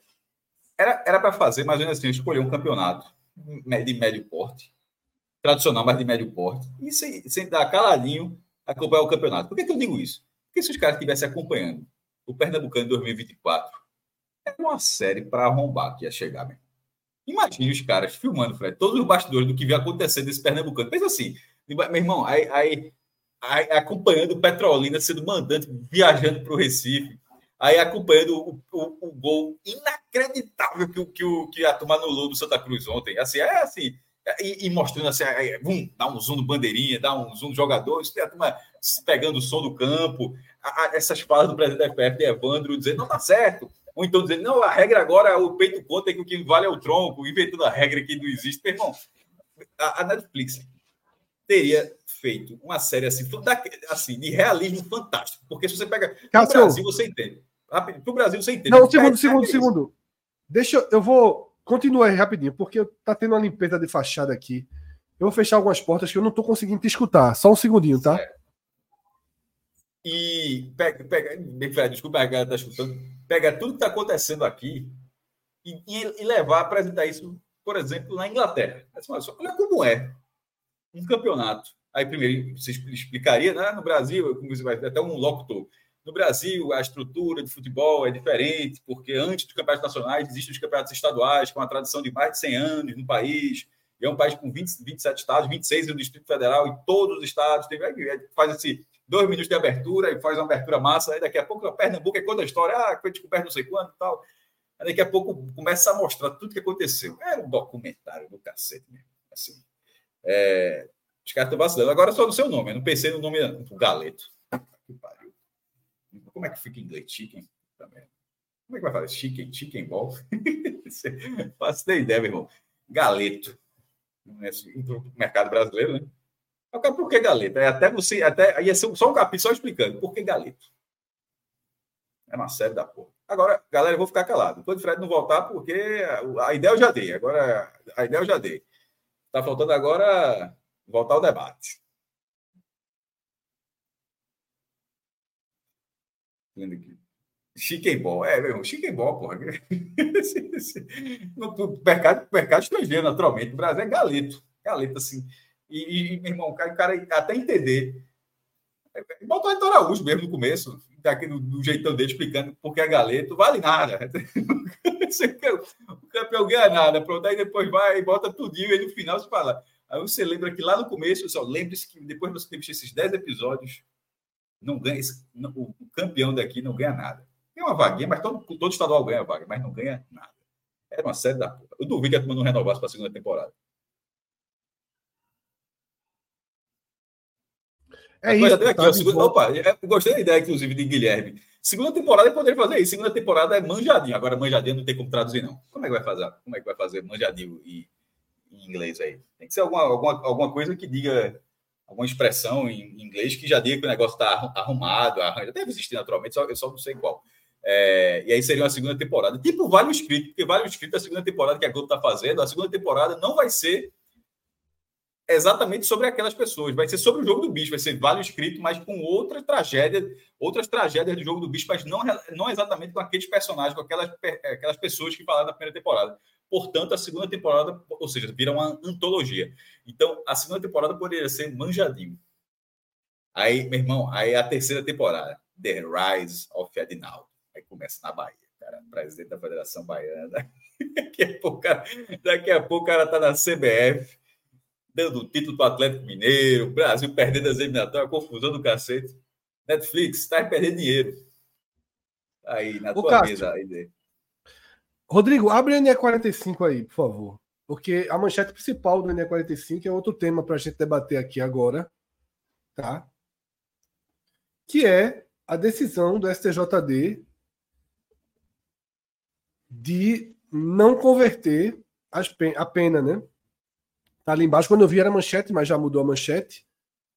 Speaker 2: era para fazer, mais ou menos assim, escolher um campeonato de médio porte, tradicional, mas de médio porte, e sem, sem dar caladinho acompanhar o campeonato. Por que, que eu digo isso? Porque se os caras estivessem acompanhando o Pernambucano de 2024, era uma série para arrombar que ia chegar mesmo. Imagine os caras filmando, Fred, todos os bastidores do que via acontecendo nesse Pernambucano. Pensa assim, meu irmão, aí, aí, aí acompanhando Petrolina sendo mandante, viajando para o Recife, aí acompanhando o, o, o, gol inacreditável que, que, o, que a turma anulou do Santa Cruz ontem. Assim, é assim, e, e mostrando assim, aí, vum, dá um zoom no bandeirinha, dá um zoom no jogador, a turma pegando o som do campo, a, essas falas do presidente da FF, de Evandro, dizendo, não tá certo, ou então dizendo, não, a regra agora, o peito conta que o que vale é o tronco, inventando a regra que não existe. Meu irmão, a, a Netflix teria feito uma série assim, assim, de realismo fantástico. Porque se você pega. No Brasil, você entende. Para o Brasil, você entende.
Speaker 1: Não, segundo, segundo, é segundo. Deixa eu. Eu vou. Continua aí rapidinho, porque tá tendo uma limpeza de fachada aqui. Eu vou fechar algumas portas que eu não tô conseguindo te escutar. Só um segundinho, tá?
Speaker 2: E pega, pega, desculpa, a galera tá escutando pega tudo que está acontecendo aqui e, e, levar a apresentar isso, por exemplo, na Inglaterra. Olha como é um campeonato. Aí, primeiro, você explicaria, né? no Brasil, como você vai até um locutor. No Brasil, a estrutura de futebol é diferente, porque antes dos campeonatos nacionais existem os campeonatos estaduais, com uma tradição de mais de 100 anos no país. E é um país com 20, 27 estados, 26 no Distrito Federal, e todos os estados. Tem, faz esse dois minutos de abertura e faz uma abertura massa. Aí daqui a pouco a Pernambuco é conta a história, ah, foi descoberto não sei quanto e tal. Aí daqui a pouco começa a mostrar tudo que aconteceu. Era um documentário do cacete mesmo. Assim. É, os caras estão vacilando. Agora só no seu nome, eu não pensei no nome Galeto. Que pariu. Como é que fica em inglês? Chicken também. Como é que vai fazer? Chicken, chicken ball? Faço nem ideia, meu irmão. Galeto. No mercado brasileiro, né? Por que Galeto? É até você, até ia ser só um capítulo só explicando por que Galeto. É uma série da porra. Agora, galera, eu vou ficar calado. Depois de Fred não voltar, porque a ideia eu já dei. Agora, a ideia eu já dei. Está faltando agora voltar ao debate. Chicken ball, é, meu irmão, chicken ball, porra. no mercado, mercado estrangeiro, naturalmente. O Brasil é galeto. Galeto, assim. E, e meu irmão, o cara, o cara até entender. Botou Heitor Araújo mesmo no começo, daqui no, no jeitão dele, explicando porque a Galeto vale nada. o campeão ganha nada, pronto. Aí depois vai e bota tudinho, e no final você fala. Aí você lembra que lá no começo, só lembre-se que depois você visto esses 10 episódios, não ganha, não, o campeão daqui não ganha nada. Tem uma vaguinha, mas todo, todo estadual ganha vaga, mas não ganha nada. Era uma série da puta. Eu duvido que a turma não renovasse para a segunda temporada. É isso. Aqui, tá. Opa, é, gostei da ideia, inclusive, de Guilherme. Segunda temporada poderia fazer isso. Segunda temporada é manjadinho. Agora, manjadinho não tem como traduzir, não. Como é que vai fazer? Como é que vai fazer manjadinho em, em inglês aí? Tem que ser alguma, alguma, alguma coisa que diga alguma expressão em inglês que já diga que o negócio está arrumado, arranjado. Deve existir naturalmente, só, eu só não sei qual. É, e aí seria uma segunda temporada. Tipo Vale o Escrito, porque Vale o Escrito é a segunda temporada que a Globo está fazendo. A segunda temporada não vai ser exatamente sobre aquelas pessoas. Vai ser sobre o jogo do bicho, vai ser Vale escrito, mas com outra tragédia, outras tragédias do jogo do bicho, mas não, não exatamente com aqueles personagens, com aquelas, aquelas pessoas que falaram na primeira temporada. Portanto, a segunda temporada, ou seja, vira uma antologia. Então, a segunda temporada poderia ser manjadinho. Aí, meu irmão, aí a terceira temporada, The Rise of Adinaldo. Aí começa na Bahia, cara, presidente da Federação Baiana. Daqui a pouco, daqui a pouco o cara tá na CBF dando o título para o Atlético Mineiro, Brasil perdendo as eliminatórias, confusão do cacete. Netflix, está perdendo dinheiro. Aí, na Ô, tua Cássio, mesa. Aí.
Speaker 1: Rodrigo, abre a NE45 aí, por favor. Porque a manchete principal do NE45 é outro tema para a gente debater aqui agora. Tá? que é a decisão do STJD de não converter as pen a pena, né? Tá ali embaixo. Quando eu vi era manchete, mas já mudou a manchete.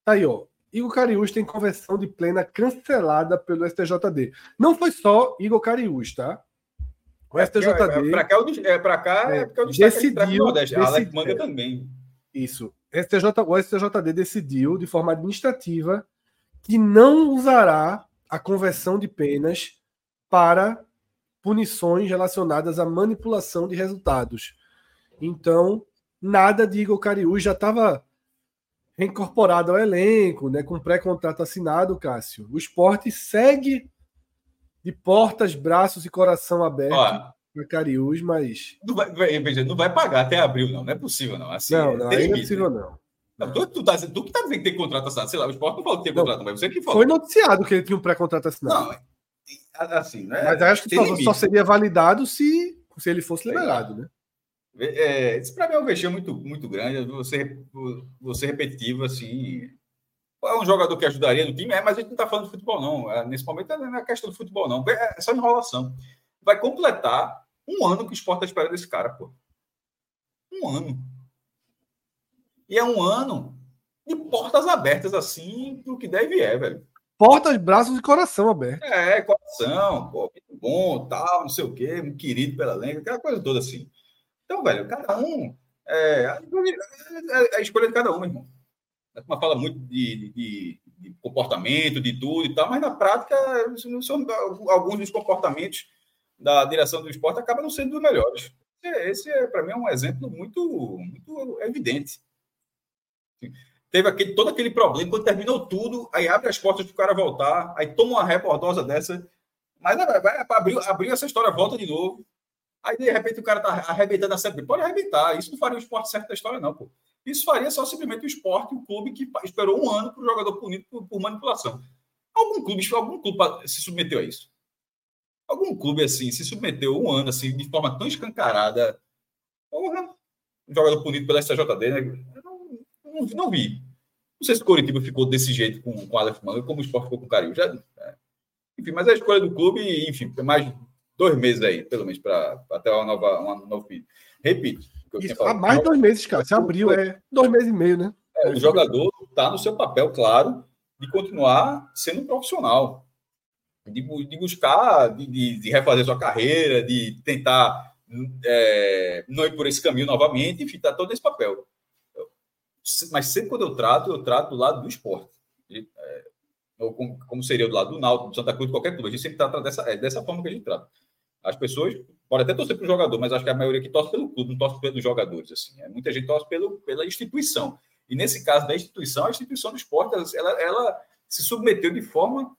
Speaker 1: Tá aí, ó. Igor Cariús tem conversão de plena cancelada pelo STJD. Não foi só Igor Cariús, tá?
Speaker 2: O STJD. É, é, para cá, é, pra cá é, é porque o
Speaker 1: decidiu,
Speaker 2: Nordeste. Decidiu, Alex Manga também.
Speaker 1: Isso. STJ, o STJD decidiu, de forma administrativa, que não usará a conversão de penas para punições relacionadas à manipulação de resultados. Então, nada de Igor Cariús já estava reincorporado ao elenco, né, com pré-contrato assinado, Cássio. O esporte segue de portas, braços e coração aberto para Cariús, mas.
Speaker 2: Não vai, não vai pagar até abril, não. Não é possível, não. Assim,
Speaker 1: não, não, é, não é possível, né? não.
Speaker 2: não. Tu, tu, tá, tu que tá dizendo que tem contrato assinado, sei lá, o esporte não falou que tem contrato, mas você que falou.
Speaker 1: Foi noticiado que ele tinha um pré-contrato assinado. Não,
Speaker 2: assim, né?
Speaker 1: Mas acho que só, só, seria validado se, se ele fosse liberado, né?
Speaker 2: É, isso para mim é um vexame muito, muito grande. Você, você repetitivo, assim. É um jogador que ajudaria no time, é, mas a gente não está falando de futebol, não. É, nesse momento não é questão do futebol, não. É, é só enrolação. Vai completar um ano que o esporte está esperando desse cara, pô. Um ano. E é um ano de portas abertas, assim, pro que deve é, velho.
Speaker 1: Portas, braços e coração aberto.
Speaker 2: É, coração, pô, muito bom, tal, não sei o quê, querido pela lenga, aquela coisa toda assim. Então, velho, cada um. É, é, a escolha de cada um, irmão. A turma fala muito de, de, de, comportamento, de tudo e tal, mas na prática, são, alguns dos comportamentos da direção do esporte acabam não sendo os melhores. Esse, é, para mim, é um exemplo muito, muito evidente. Teve aquele, todo aquele problema, quando terminou tudo, aí abre as portas para o cara voltar, aí toma uma reportosa dessa, mas vai, vai abrir essa história, volta de novo. Aí, de repente, o cara tá arrebentando a Série Pode arrebentar. Isso não faria o esporte certo da história, não, pô. Isso faria só simplesmente o esporte, o clube que esperou um ano para o jogador punido por, por, manipulação. Algum clube, algum clube se submeteu a isso? Algum clube, assim, se submeteu um ano, assim, de forma tão escancarada. Porra, um jogador punido pela STJD, né? Eu não, não, não, vi. Não sei se o Coritiba ficou desse jeito com, com o Aleph Manga, como o esporte ficou com o Carinho. Já, é. Enfim, mas é a escolha do clube, enfim, mais dois meses aí, pelo menos, para até uma nova, uma novo vídeo. Repito.
Speaker 1: Isso, há mais de dois meses, cara. Se abriu, é dois meses e meio, né?
Speaker 2: É, o jogador está no seu papel, claro, de continuar sendo profissional, de, de buscar, de, de, de, refazer sua carreira, de tentar é, não ir por esse caminho novamente, enfim, está todo esse papel. Mas sempre quando eu trato, eu trato do lado do esporte. Ou como, como, seria do lado do Náutico, do Santa Cruz, de qualquer clube. A gente sempre trata dessa, é dessa forma que a gente trata. As pessoas podem até torcer para o jogador, mas acho que a maioria que torce pelo clube, não torce pelos jogadores. Assim. É, muita gente torce pelo, pela instituição. E nesse caso da instituição, a instituição do esporte, ela, ela se submeteu de forma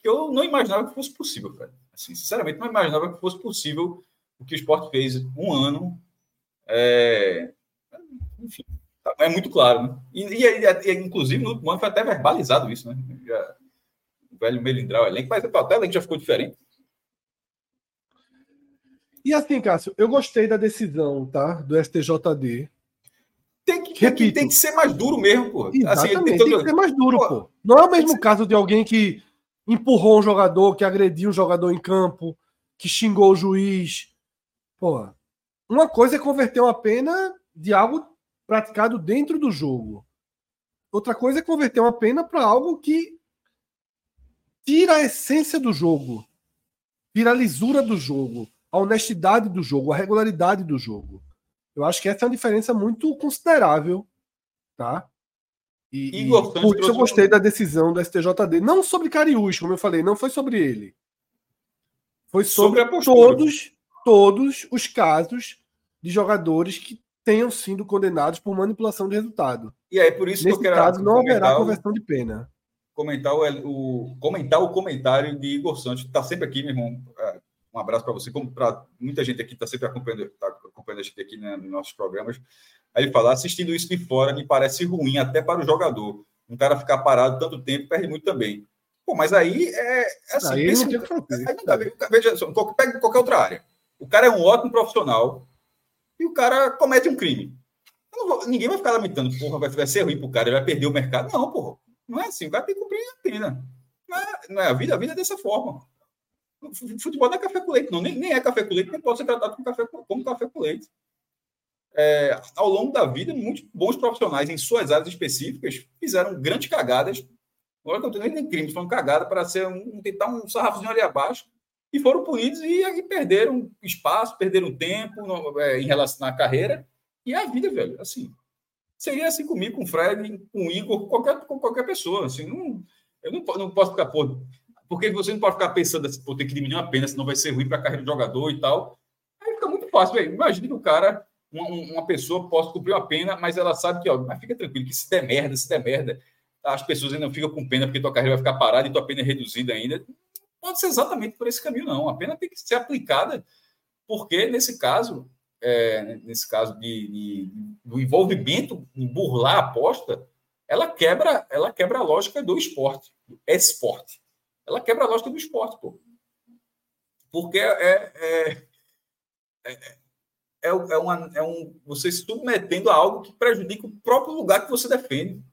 Speaker 2: que eu não imaginava que fosse possível, cara. Assim, sinceramente, não imaginava que fosse possível o que o esporte fez um ano. É... Enfim, tá, é muito claro. Né? E, e, e, inclusive, no último ano foi até verbalizado isso, né? Já, o velho melindrar o elenco, mas até o elenco já ficou diferente.
Speaker 1: E assim, Cássio, eu gostei da decisão, tá? Do STJD.
Speaker 2: Tem que, Repito, tem que ser mais duro mesmo, pô.
Speaker 1: Assim, Exatamente, assim, tem, tem, que ser mais duro, pô. pô. Não é o mesmo caso de alguém que empurrou um jogador, que agrediu um jogador em campo, que xingou o juiz. Pô, uma coisa é converter uma pena de algo praticado dentro do jogo. Outra coisa é converter uma pena para algo que tira a essência do jogo, tira a lisura do jogo, a honestidade do jogo, a regularidade do jogo. Eu acho que essa é uma diferença muito considerável, tá? E, e por isso eu gostei da decisão do STJD. Não sobre Cariús, como eu falei, não foi sobre ele. Foi sobre, sobre todos, todos os casos de jogadores que tenham sido condenados por manipulação de resultado.
Speaker 2: E é por isso
Speaker 1: Nesse
Speaker 2: que eu
Speaker 1: quero caso, não haverá conversão de pena.
Speaker 2: Comentar o, o, comentar o comentário de Igor Santos, que está sempre aqui, meu irmão. É, um abraço para você, como para muita gente aqui está sempre acompanhando, tá acompanhando a gente aqui né, nos nossos programas. Aí ele fala: assistindo isso de fora me parece ruim até para o jogador. Um cara ficar parado tanto tempo perde muito também. Pô, mas aí é, é assim. Aí não tem que fazer. veja só, pega qualquer outra área. O cara é um ótimo profissional e o cara comete um crime. Vou, ninguém vai ficar lamentando, porra, vai, vai ser ruim pro cara, ele vai perder o mercado. Não, porra. Não é assim. O cara tem que cumprir a pena. Não é, não é a vida, a vida é dessa forma. Futebol não é café com leite, não. Nem, nem é café com leite, nem pode ser tratado como café, como café com leite. É, ao longo da vida, muitos bons profissionais em suas áreas específicas fizeram grandes cagadas. Agora eu estou nem crimes, foram cagadas para ser um, tentar um sarrafozinho ali abaixo e foram punidos e, e perderam espaço, perderam tempo no, é, em relação à carreira e a vida, velho. Assim, seria assim comigo, com o Fred, com o Igor, qualquer, com qualquer pessoa. Assim, não, eu não, não posso ficar, pô, porque você não pode ficar pensando assim, pô, ter que diminuir uma pena, senão vai ser ruim para a carreira do jogador e tal. Aí fica muito fácil. Imagina que o cara, uma, uma pessoa possa cumprir uma pena, mas ela sabe que, ó, mas fica tranquilo, que se der merda, se der merda, as pessoas ainda não ficam com pena porque tua carreira vai ficar parada e tua pena é reduzida ainda. Pode ser exatamente por esse caminho, não. A pena tem que ser aplicada, porque nesse caso, é, nesse caso de, de, do envolvimento em burlar a aposta, ela quebra, ela quebra a lógica do esporte, do esporte. Ela quebra a lógica do esporte, pô. Porque é, é, é, é, é, uma, é um, você se submetendo a algo que prejudica o próprio lugar que você defende.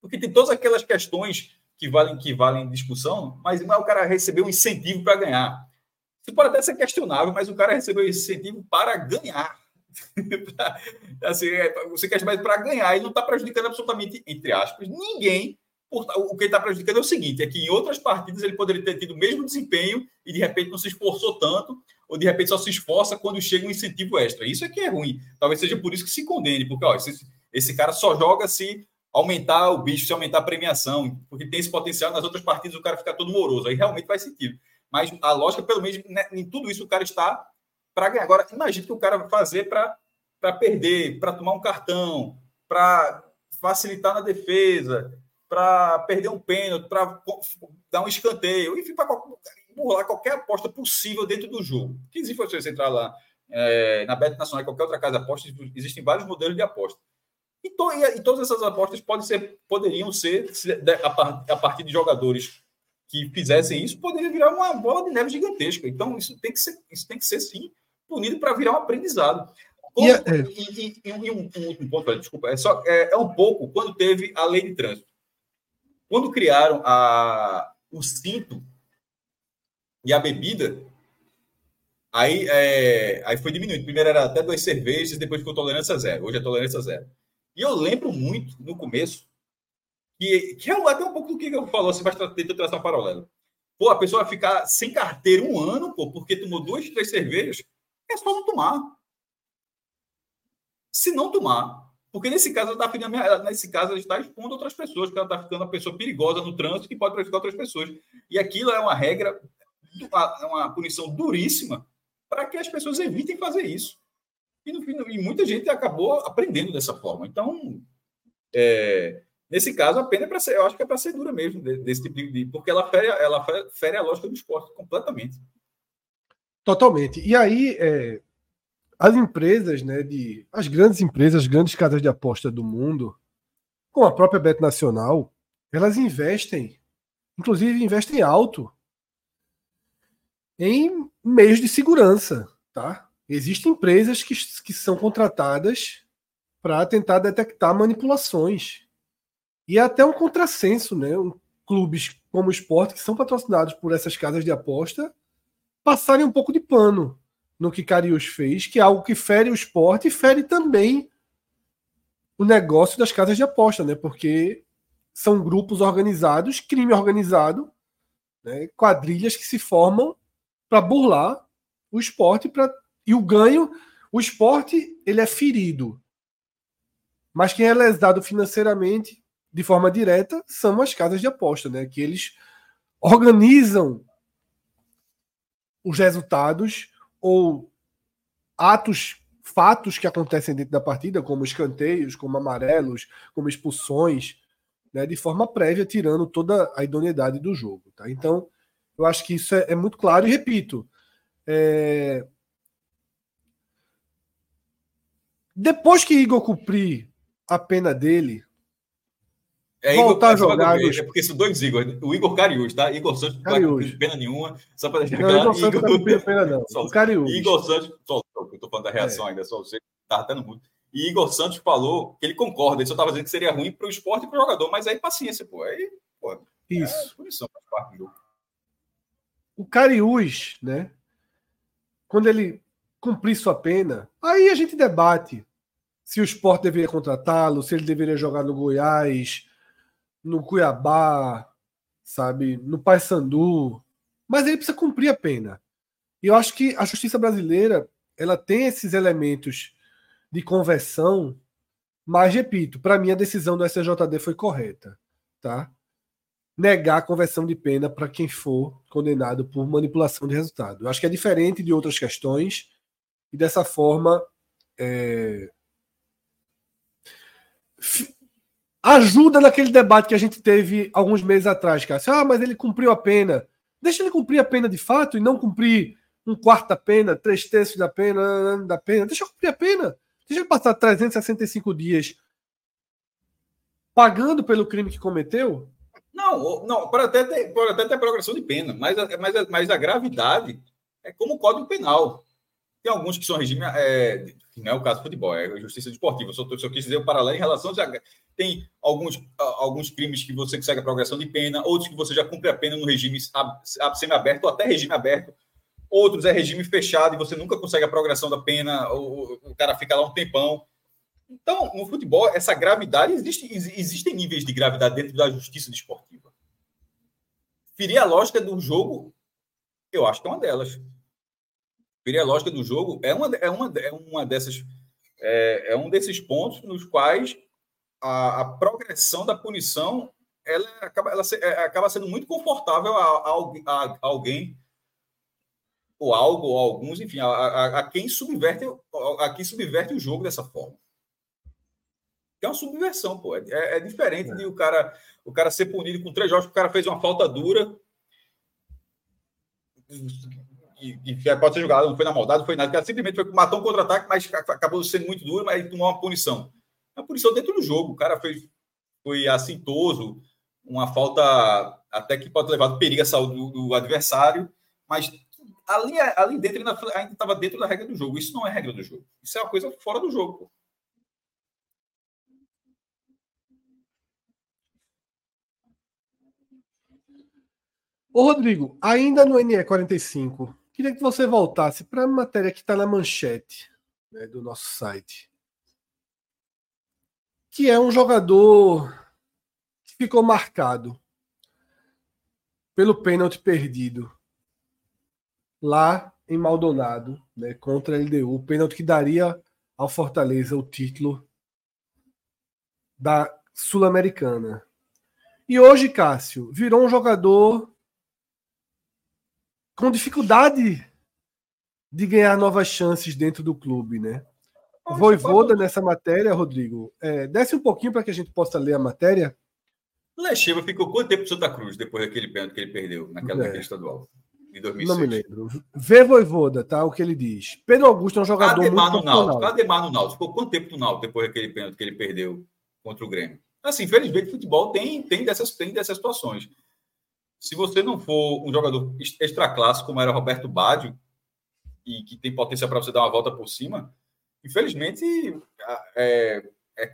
Speaker 2: Porque tem todas aquelas questões que valem que valem discussão, mas é o cara receber um incentivo para ganhar. Isso pode até ser questionável, mas o cara recebeu esse incentivo para ganhar. assim, é, você quer mais para ganhar e não está prejudicando absolutamente, entre aspas, ninguém. O que está prejudicando é o seguinte: é que em outras partidas ele poderia ter tido o mesmo desempenho e de repente não se esforçou tanto, ou de repente só se esforça quando chega um incentivo extra. Isso é que é ruim. Talvez seja por isso que se condene, porque ó, esse, esse cara só joga se aumentar o bicho, se aumentar a premiação, porque tem esse potencial nas outras partidas o cara fica todo moroso. Aí realmente faz sentido. Mas a lógica, pelo menos, né, em tudo isso, o cara está para ganhar. Agora, imagine que o cara vai fazer para perder, para tomar um cartão, para facilitar na defesa, para perder um pênalti, para dar um escanteio, enfim, para burlar qualquer aposta possível dentro do jogo. Que se você entrar lá é, na Bet Nacional qualquer outra casa de apostas, existem vários modelos de aposta. E, to, e, e, todas essas apostas podem ser, poderiam ser, a partir de jogadores que fizessem isso, poderia virar uma bola de neve gigantesca. Então, isso tem que ser, isso tem que ser sim, punido para virar um aprendizado. Como, é, é. e, e, e, um, um último ponto, desculpa, é, só, é, é, um pouco quando teve a lei de trânsito. Quando criaram a, o cinto e a bebida, aí, é, aí foi diminuído. Primeiro era até duas cervejas, depois ficou tolerância zero. Hoje é tolerância zero. E eu lembro muito, no começo, que, que é até um pouco do que eu falou, assim, mas tenta traçar um paralelo. Pô, a pessoa vai ficar sem carteira um ano, pô, porque tomou duas, três cervejas, é só não tomar. Se não tomar, porque nesse caso ela está nesse caso ela está expondo outras pessoas, porque ela está ficando uma pessoa perigosa no trânsito que pode prejudicar outras pessoas. E aquilo é uma regra, é uma punição duríssima para que as pessoas evitem fazer isso. E, no, e muita gente acabou aprendendo dessa forma. Então, é, Nesse caso, a pena é para ser, eu acho que é para ser dura mesmo, desse tipo de. Porque ela fere, ela fere a lógica do esporte completamente.
Speaker 1: Totalmente. E aí, é, as empresas, né, de, as grandes empresas, as grandes casas de aposta do mundo, com a própria Bet Nacional, elas investem, inclusive investem alto, em meios de segurança. Tá? Existem empresas que, que são contratadas para tentar detectar manipulações e é até um contrassenso, né? Um, clubes como o esporte, que são patrocinados por essas casas de aposta, passarem um pouco de pano no que Carius fez, que é algo que fere o esporte e fere também o negócio das casas de aposta, né? Porque são grupos organizados, crime organizado, né? quadrilhas que se formam para burlar o esporte pra... e o ganho. O esporte ele é ferido, mas quem é lesado financeiramente de forma direta são as casas de aposta, né? Que eles organizam os resultados ou atos, fatos que acontecem dentro da partida, como escanteios, como amarelos, como expulsões, né? De forma prévia, tirando toda a idoneidade do jogo, tá? Então, eu acho que isso é, é muito claro e repito. É... Depois que Igor cumprir a pena dele,
Speaker 2: é voltar Igor, a jogar. É porque são dois Igor. O Igor Cariús, tá? Igor Santos não tem pena nenhuma. Só para deixar claro. Igor Santos não tem pena, não. Só, o Cariús. Igor Santos, só, eu estou falando da reação é. ainda, só você está tendo muito. E Igor Santos falou que ele concorda, ele só estava dizendo que seria ruim para o esporte e para o jogador, mas aí paciência, pô. Aí, pô,
Speaker 1: Isso. É, punição faz parte do jogo. O Cariús, né? Quando ele cumprir sua pena, aí a gente debate se o Sport deveria contratá-lo, se ele deveria jogar no Goiás, no Cuiabá, sabe, no Paysandu, mas ele precisa cumprir a pena. E eu acho que a justiça brasileira, ela tem esses elementos de conversão, mas repito, para mim a decisão do SJD foi correta, tá? Negar a conversão de pena para quem for condenado por manipulação de resultado. Eu acho que é diferente de outras questões e dessa forma é... ajuda naquele debate que a gente teve alguns meses atrás, Cássio. Ah, mas ele cumpriu a pena. Deixa ele cumprir a pena de fato e não cumprir um quarto da pena, três terços da pena, da pena. Deixa eu cumprir a pena. Deixa ele passar 365 dias pagando pelo crime que cometeu.
Speaker 2: Não, não pode até ter, pode até ter progressão de pena, mas, mas, mas a gravidade é como o Código Penal. Tem alguns que são regime. É, não é o caso do futebol, é justiça desportiva. Só, só quis dizer o paralelo em relação a. Tem alguns, alguns crimes que você consegue a progressão de pena, outros que você já cumpre a pena no regime semi-aberto ou até regime aberto Outros é regime fechado e você nunca consegue a progressão da pena, o, o cara fica lá um tempão. Então, no futebol, essa gravidade, existe, existem níveis de gravidade dentro da justiça desportiva. Ferir a lógica do jogo, eu acho que é uma delas. A lógica do jogo é uma, é uma, é uma dessas. É, é um desses pontos nos quais a, a progressão da punição ela acaba, ela, é, acaba sendo muito confortável a, a, a alguém ou algo, ou alguns, enfim, a, a, a, quem subverte, a quem subverte o jogo dessa forma. É uma subversão, pô. É, é, é diferente é. de o cara, o cara ser punido com três jogos, o cara fez uma falta dura. E, pode ser jogado, não foi na maldade, não foi nada. Simplesmente foi, matou um contra-ataque, mas acabou sendo muito duro, mas tomou uma punição. Uma punição dentro do jogo. O cara fez, foi assintoso, uma falta até que pode levar perigo à saúde do, do adversário, mas ali, ali dentro ainda estava dentro da regra do jogo. Isso não é regra do jogo. Isso é uma coisa fora do jogo.
Speaker 1: Ô, Rodrigo, ainda no NE45, queria que você voltasse para a matéria que está na manchete né, do nosso site. Que é um jogador que ficou marcado pelo pênalti perdido lá em Maldonado, né, contra a LDU, o pênalti que daria ao Fortaleza o título da Sul-Americana. E hoje, Cássio, virou um jogador com dificuldade de ganhar novas chances dentro do clube, né? Voivoda nessa matéria, Rodrigo, é, desce um pouquinho para que a gente possa ler a matéria.
Speaker 2: Lecheva ficou quanto tempo em Santa Cruz depois daquele pênalti que ele perdeu naquela, é. estadual?
Speaker 1: Em 2006. Não me lembro. Vê Voivoda, tá? O que ele diz. Pedro Augusto é um jogador
Speaker 2: Ademar muito no Náutico. Ademar no Náutico. Ficou quanto tempo no Náutico depois daquele pênalti que ele perdeu contra o Grêmio? Assim, infelizmente, o futebol tem, tem, dessas, tem dessas situações. Se você não for um jogador extra como era Roberto Baggio, e que tem potência para você dar uma volta por cima, infelizmente é, é,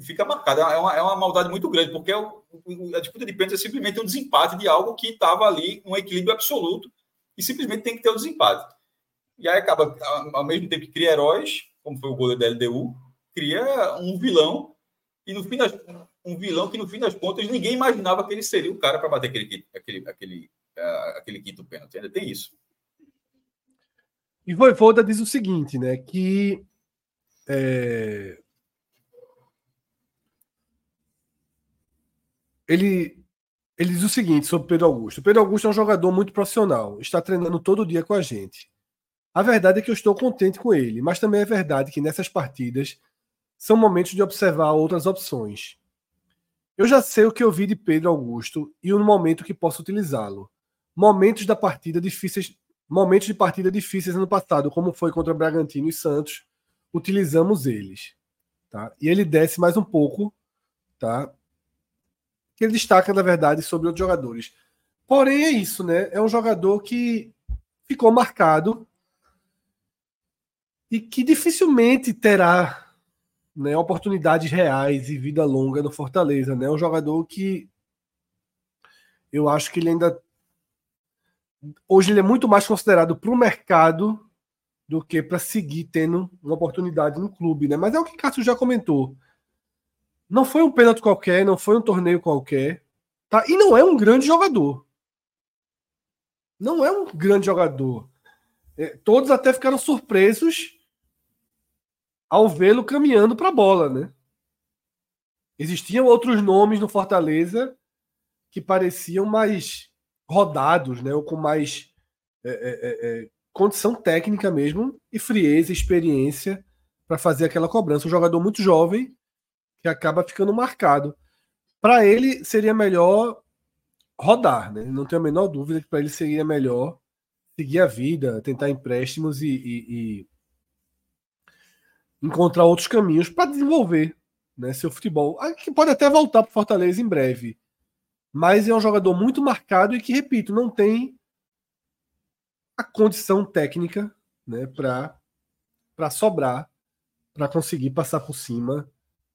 Speaker 2: fica marcado. É uma, é uma maldade muito grande, porque é a disputa de pênalti é simplesmente um desempate de algo que estava ali, um equilíbrio absoluto, e simplesmente tem que ter o um desempate. E aí acaba, ao mesmo tempo que cria heróis, como foi o goleiro da LDU, cria um vilão, e no fim das, um vilão que no fim das contas ninguém imaginava que ele seria o cara para bater aquele, aquele, aquele, uh, aquele quinto pênalti. Ainda tem isso.
Speaker 1: E Voivoda diz o seguinte, né? Que é, ele, ele diz o seguinte sobre Pedro Augusto. Pedro Augusto é um jogador muito profissional, está treinando todo dia com a gente. A verdade é que eu estou contente com ele, mas também é verdade que nessas partidas são momentos de observar outras opções. Eu já sei o que eu vi de Pedro Augusto e o momento que posso utilizá-lo. Momentos da partida difíceis, momentos de partida difíceis ano passado, como foi contra Bragantino e Santos, utilizamos eles, tá? E ele desce mais um pouco, tá? que ele destaca, na verdade, sobre outros jogadores. Porém, é isso, né? É um jogador que ficou marcado e que dificilmente terá né, oportunidades reais e vida longa no Fortaleza. Né? Um jogador que eu acho que ele ainda. Hoje ele é muito mais considerado para o mercado do que para seguir tendo uma oportunidade no clube, né? Mas é o que Cássio já comentou. Não foi um pênalti qualquer, não foi um torneio qualquer, tá? E não é um grande jogador. Não é um grande jogador. É, todos até ficaram surpresos ao vê-lo caminhando para a bola, né? Existiam outros nomes no Fortaleza que pareciam mais rodados, né? Ou com mais é, é, é, é condição técnica mesmo e frieza, experiência para fazer aquela cobrança. Um jogador muito jovem que acaba ficando marcado. Para ele seria melhor rodar, né? Não tenho a menor dúvida que para ele seria melhor seguir a vida, tentar empréstimos e, e, e encontrar outros caminhos para desenvolver né, seu futebol. Que pode até voltar para Fortaleza em breve. Mas é um jogador muito marcado e que, repito, não tem a condição técnica né, para sobrar, para conseguir passar por cima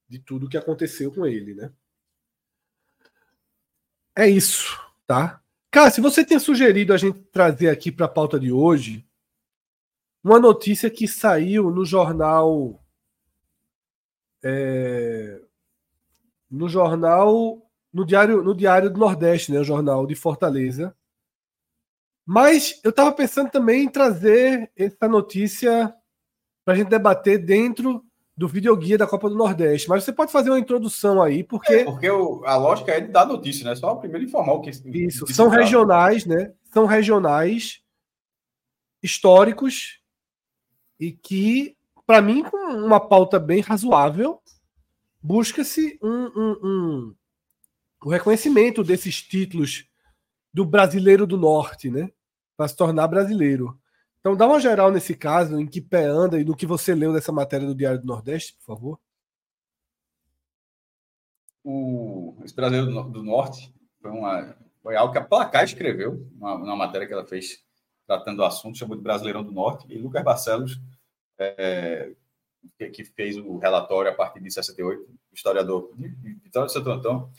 Speaker 1: de tudo que aconteceu com ele. Né? É isso, tá? Se você tem sugerido a gente trazer aqui para a pauta de hoje uma notícia que saiu no jornal. É, no jornal. No Diário, no Diário do Nordeste, né? O jornal de Fortaleza. Mas eu estava pensando também em trazer essa notícia para a gente debater dentro do videoguia da Copa do Nordeste. Mas você pode fazer uma introdução aí, porque. É,
Speaker 2: porque o, a lógica é de dar notícia, né? Só primeiro informar o que.
Speaker 1: Isso, são regionais, né? São regionais históricos e que, para mim, com uma pauta bem razoável, busca-se um, um, um, o reconhecimento desses títulos do brasileiro do norte, né? Para se tornar brasileiro. Então, dá uma geral nesse caso, em que pé anda e do que você leu dessa matéria do Diário do Nordeste, por favor.
Speaker 2: O, esse brasileiro do norte foi, uma, foi algo que a Placar escreveu, uma, matéria que ela fez tratando do assunto, chamou de Brasileirão do Norte, e Lucas Barcelos é, que, fez o relatório a partir de 68, historiador de Vitória de Santo Antão,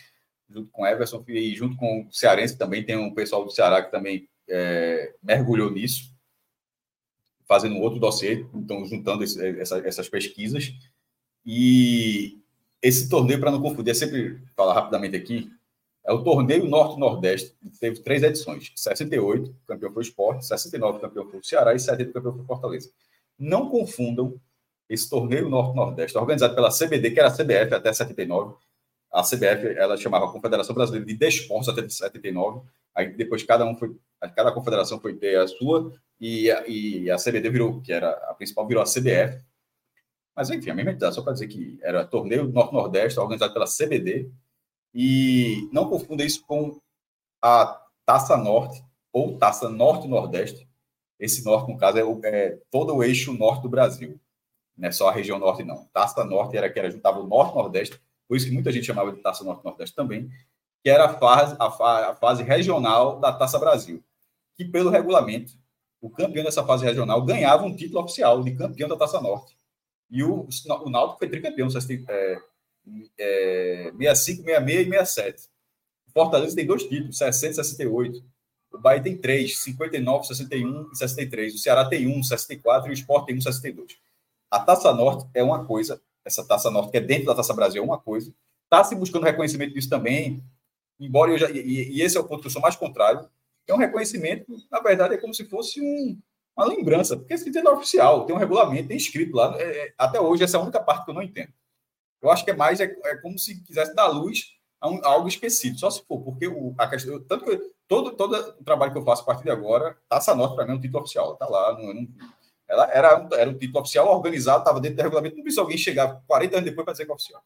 Speaker 2: junto com Everson e junto com o Cearense, também tem um pessoal do Ceará que também é, mergulhou nisso, fazendo outro dossiê, então juntando esse, essa, essas pesquisas. E esse torneio, para não confundir, é sempre falar rapidamente aqui, é o torneio Norte-Nordeste, teve três edições: 68, campeão foi o Sport, 69, campeão foi o Ceará e 70, campeão foi o Fortaleza. Não confundam esse torneio Norte-Nordeste, organizado pela CBD, que era a CBF até 79. A CBF, ela chamava Confederação Brasileira de Desportos até 79. Aí depois cada um foi, cada confederação foi ter a sua e a, e a CBD virou, que era a principal, virou a CBF. Mas enfim, a mesma idade, só para dizer que era torneio Norte-Nordeste, organizado pela CBD. E não confunda isso com a Taça Norte ou Taça Norte-Nordeste, esse norte, no caso, é, o, é, todo o eixo norte do Brasil. Não é só a região norte, não. Taça Norte era que era juntava o norte nordeste, por isso que muita gente chamava de Taça Norte Nordeste também, que era a fase, a, fa, a fase regional da Taça Brasil. Que, pelo regulamento, o campeão dessa fase regional ganhava um título oficial de campeão da Taça Norte. E o, o Náutico foi tricampeão, é, é, 65, 66 e 67. O Fortaleza tem dois títulos, 60 e 68. O Bahia tem três, 59, 61 e 63. O Ceará tem um, 64 e o Sport tem um, 62. A Taça Norte é uma coisa, essa Taça Norte que é dentro da Taça Brasil é uma coisa. Está se buscando reconhecimento disso também, embora eu já. E, e, esse é o ponto que eu sou mais contrário. É um reconhecimento, na verdade, é como se fosse um, uma lembrança, porque esse título é oficial, tem um regulamento, tem escrito lá. É, é, até hoje, essa é a única parte que eu não entendo. Eu acho que é mais, é, é como se quisesse dar luz a, um, a algo específico, só se for, porque o, a questão. Tanto que todo, todo o trabalho que eu faço a partir de agora, Taça Norte, para mim, é um título oficial. Está lá. Não, não, ela era, um, era um título oficial organizado, estava dentro do regulamento. Não precisa alguém chegar 40 anos depois para dizer que é oficial.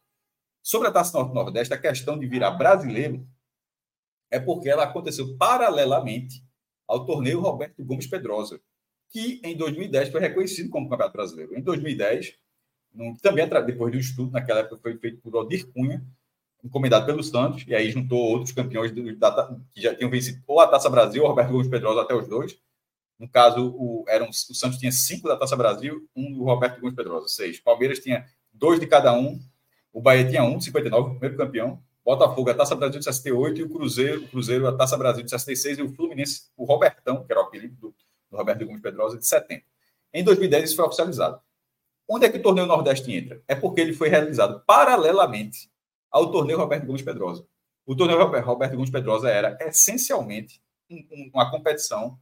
Speaker 2: Sobre a Taça Norte Nordeste, a questão de virar brasileiro é porque ela aconteceu paralelamente ao torneio Roberto Gomes Pedrosa, que em 2010 foi reconhecido como Campeonato Brasileiro. Em 2010, também depois de um estudo, naquela época foi feito por Odir Cunha, encomendado pelo Santos, e aí juntou outros campeões do, da, que já tinham vencido ou a Taça Brasil, ou Roberto Gomes Pedrosa, até os dois. No caso, o, eram, o Santos tinha cinco da Taça Brasil, um do Roberto Gomes Pedrosa, seis. Palmeiras tinha dois de cada um, o Bahia tinha um, 59, primeiro campeão, Botafogo, a Taça Brasil de 68 e o Cruzeiro, o Cruzeiro, a Taça Brasil de 66 e o Fluminense, o Robertão, que era o apelido do, do Roberto Gomes Pedrosa, de 70. Em 2010 isso foi oficializado. Onde é que o torneio Nordeste entra? É porque ele foi realizado paralelamente ao torneio Roberto Gomes Pedrosa. O torneio Roberto Gomes Pedrosa era essencialmente uma competição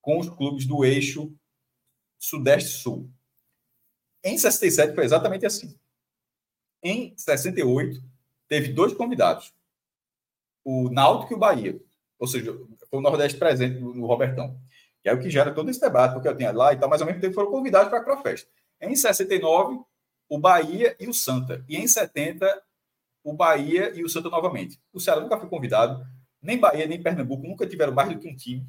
Speaker 2: com os clubes do eixo Sudeste-Sul. Em 67 foi exatamente assim. Em 68 teve dois convidados, o Náutico e o Bahia, ou seja, foi o Nordeste presente no Robertão, que é o que gera todo esse debate, porque eu tinha lá e tal, mas ao mesmo tempo foram convidados para a festa. Em 69, o Bahia e o Santa. E em 70, o Bahia e o Santa novamente. O Ceará nunca foi convidado, nem Bahia, nem Pernambuco nunca tiveram mais do que um time,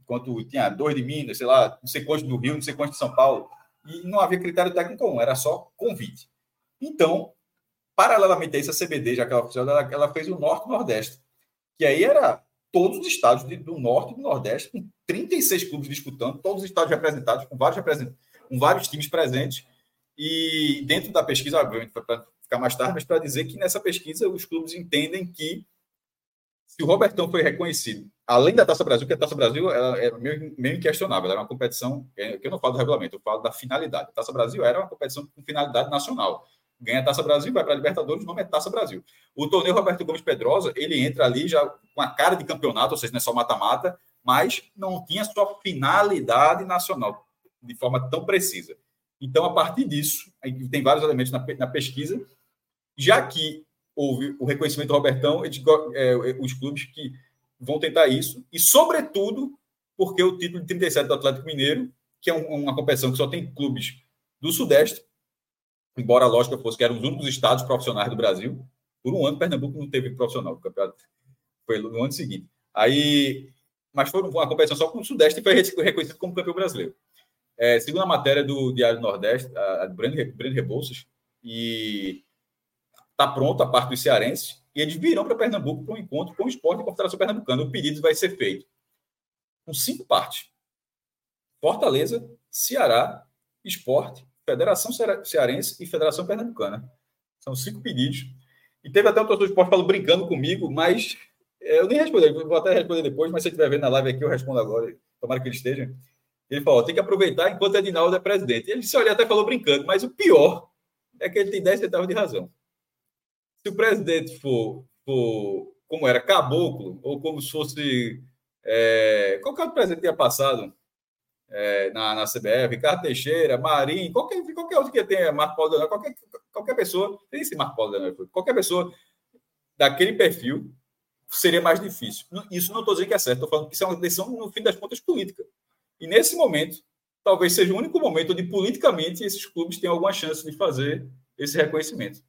Speaker 2: enquanto tinha dois de Minas, sei lá, não sei quantos do Rio, não sei quantos de São Paulo, e não havia critério técnico um, era só convite. Então, paralelamente a isso, a CBD, já que ela, ela, fez o Norte e o Nordeste, que aí era todos os estados do Norte e do Nordeste, com 36 clubes disputando, todos os estados representados, com vários, com vários times presentes, e dentro da pesquisa, obviamente, ficar mais tarde, mas para dizer que nessa pesquisa os clubes entendem que se o Robertão foi reconhecido, além da Taça Brasil, que a Taça Brasil é meio, meio inquestionável, era uma competição, é, que eu não falo do regulamento, eu falo da finalidade. A Taça Brasil era uma competição com finalidade nacional. Ganha a Taça Brasil, vai para a Libertadores, o nome é Taça Brasil. O torneio Roberto Gomes Pedrosa, ele entra ali já com a cara de campeonato, ou seja, não é só mata-mata, mas não tinha sua finalidade nacional de forma tão precisa. Então, a partir disso, tem vários elementos na, na pesquisa, já que houve o reconhecimento do Robertão, é, os clubes que vão tentar isso, e sobretudo porque o título de 37 do Atlético Mineiro, que é um, uma competição que só tem clubes do Sudeste, embora a lógica fosse que eram os únicos estados profissionais do Brasil, por um ano Pernambuco não teve profissional, o campeonato foi no ano seguinte. Aí, mas foi uma competição só com o Sudeste e foi reconhecido como campeão brasileiro. É, segundo a matéria do Diário do Nordeste, a, a Breno, Breno Rebouças, e está pronto a parte dos cearenses, e eles virão para Pernambuco para um encontro com o esporte e Confederação Pernambucana. O pedido vai ser feito com cinco partes: Fortaleza, Ceará, Esporte, Federação Cearense e Federação Pernambucana. São cinco pedidos. E teve até um torcedor de esporte falando brincando comigo, mas é, eu nem respondi, vou até responder depois, mas se estiver vendo na live aqui, eu respondo agora. Tomara que ele esteja. Ele falou: tem que aproveitar enquanto Edinaldo é presidente. Ele se olhou até falou brincando, mas o pior é que ele tem 10 centavos de razão se o presidente for, for como era, caboclo, ou como se fosse. É, qualquer outro presidente tinha passado é, na, na CBF, Ricardo Teixeira, Marinho, qualquer, qualquer outro que tenha Marco Paulo Daniel, qualquer, qualquer pessoa, tem esse Marco Paulo Daniel, qualquer pessoa daquele perfil seria mais difícil. Isso não estou dizendo que é certo, estou falando que isso é uma decisão, no fim das contas, política. E nesse momento, talvez seja o único momento onde politicamente esses clubes têm alguma chance de fazer esse reconhecimento.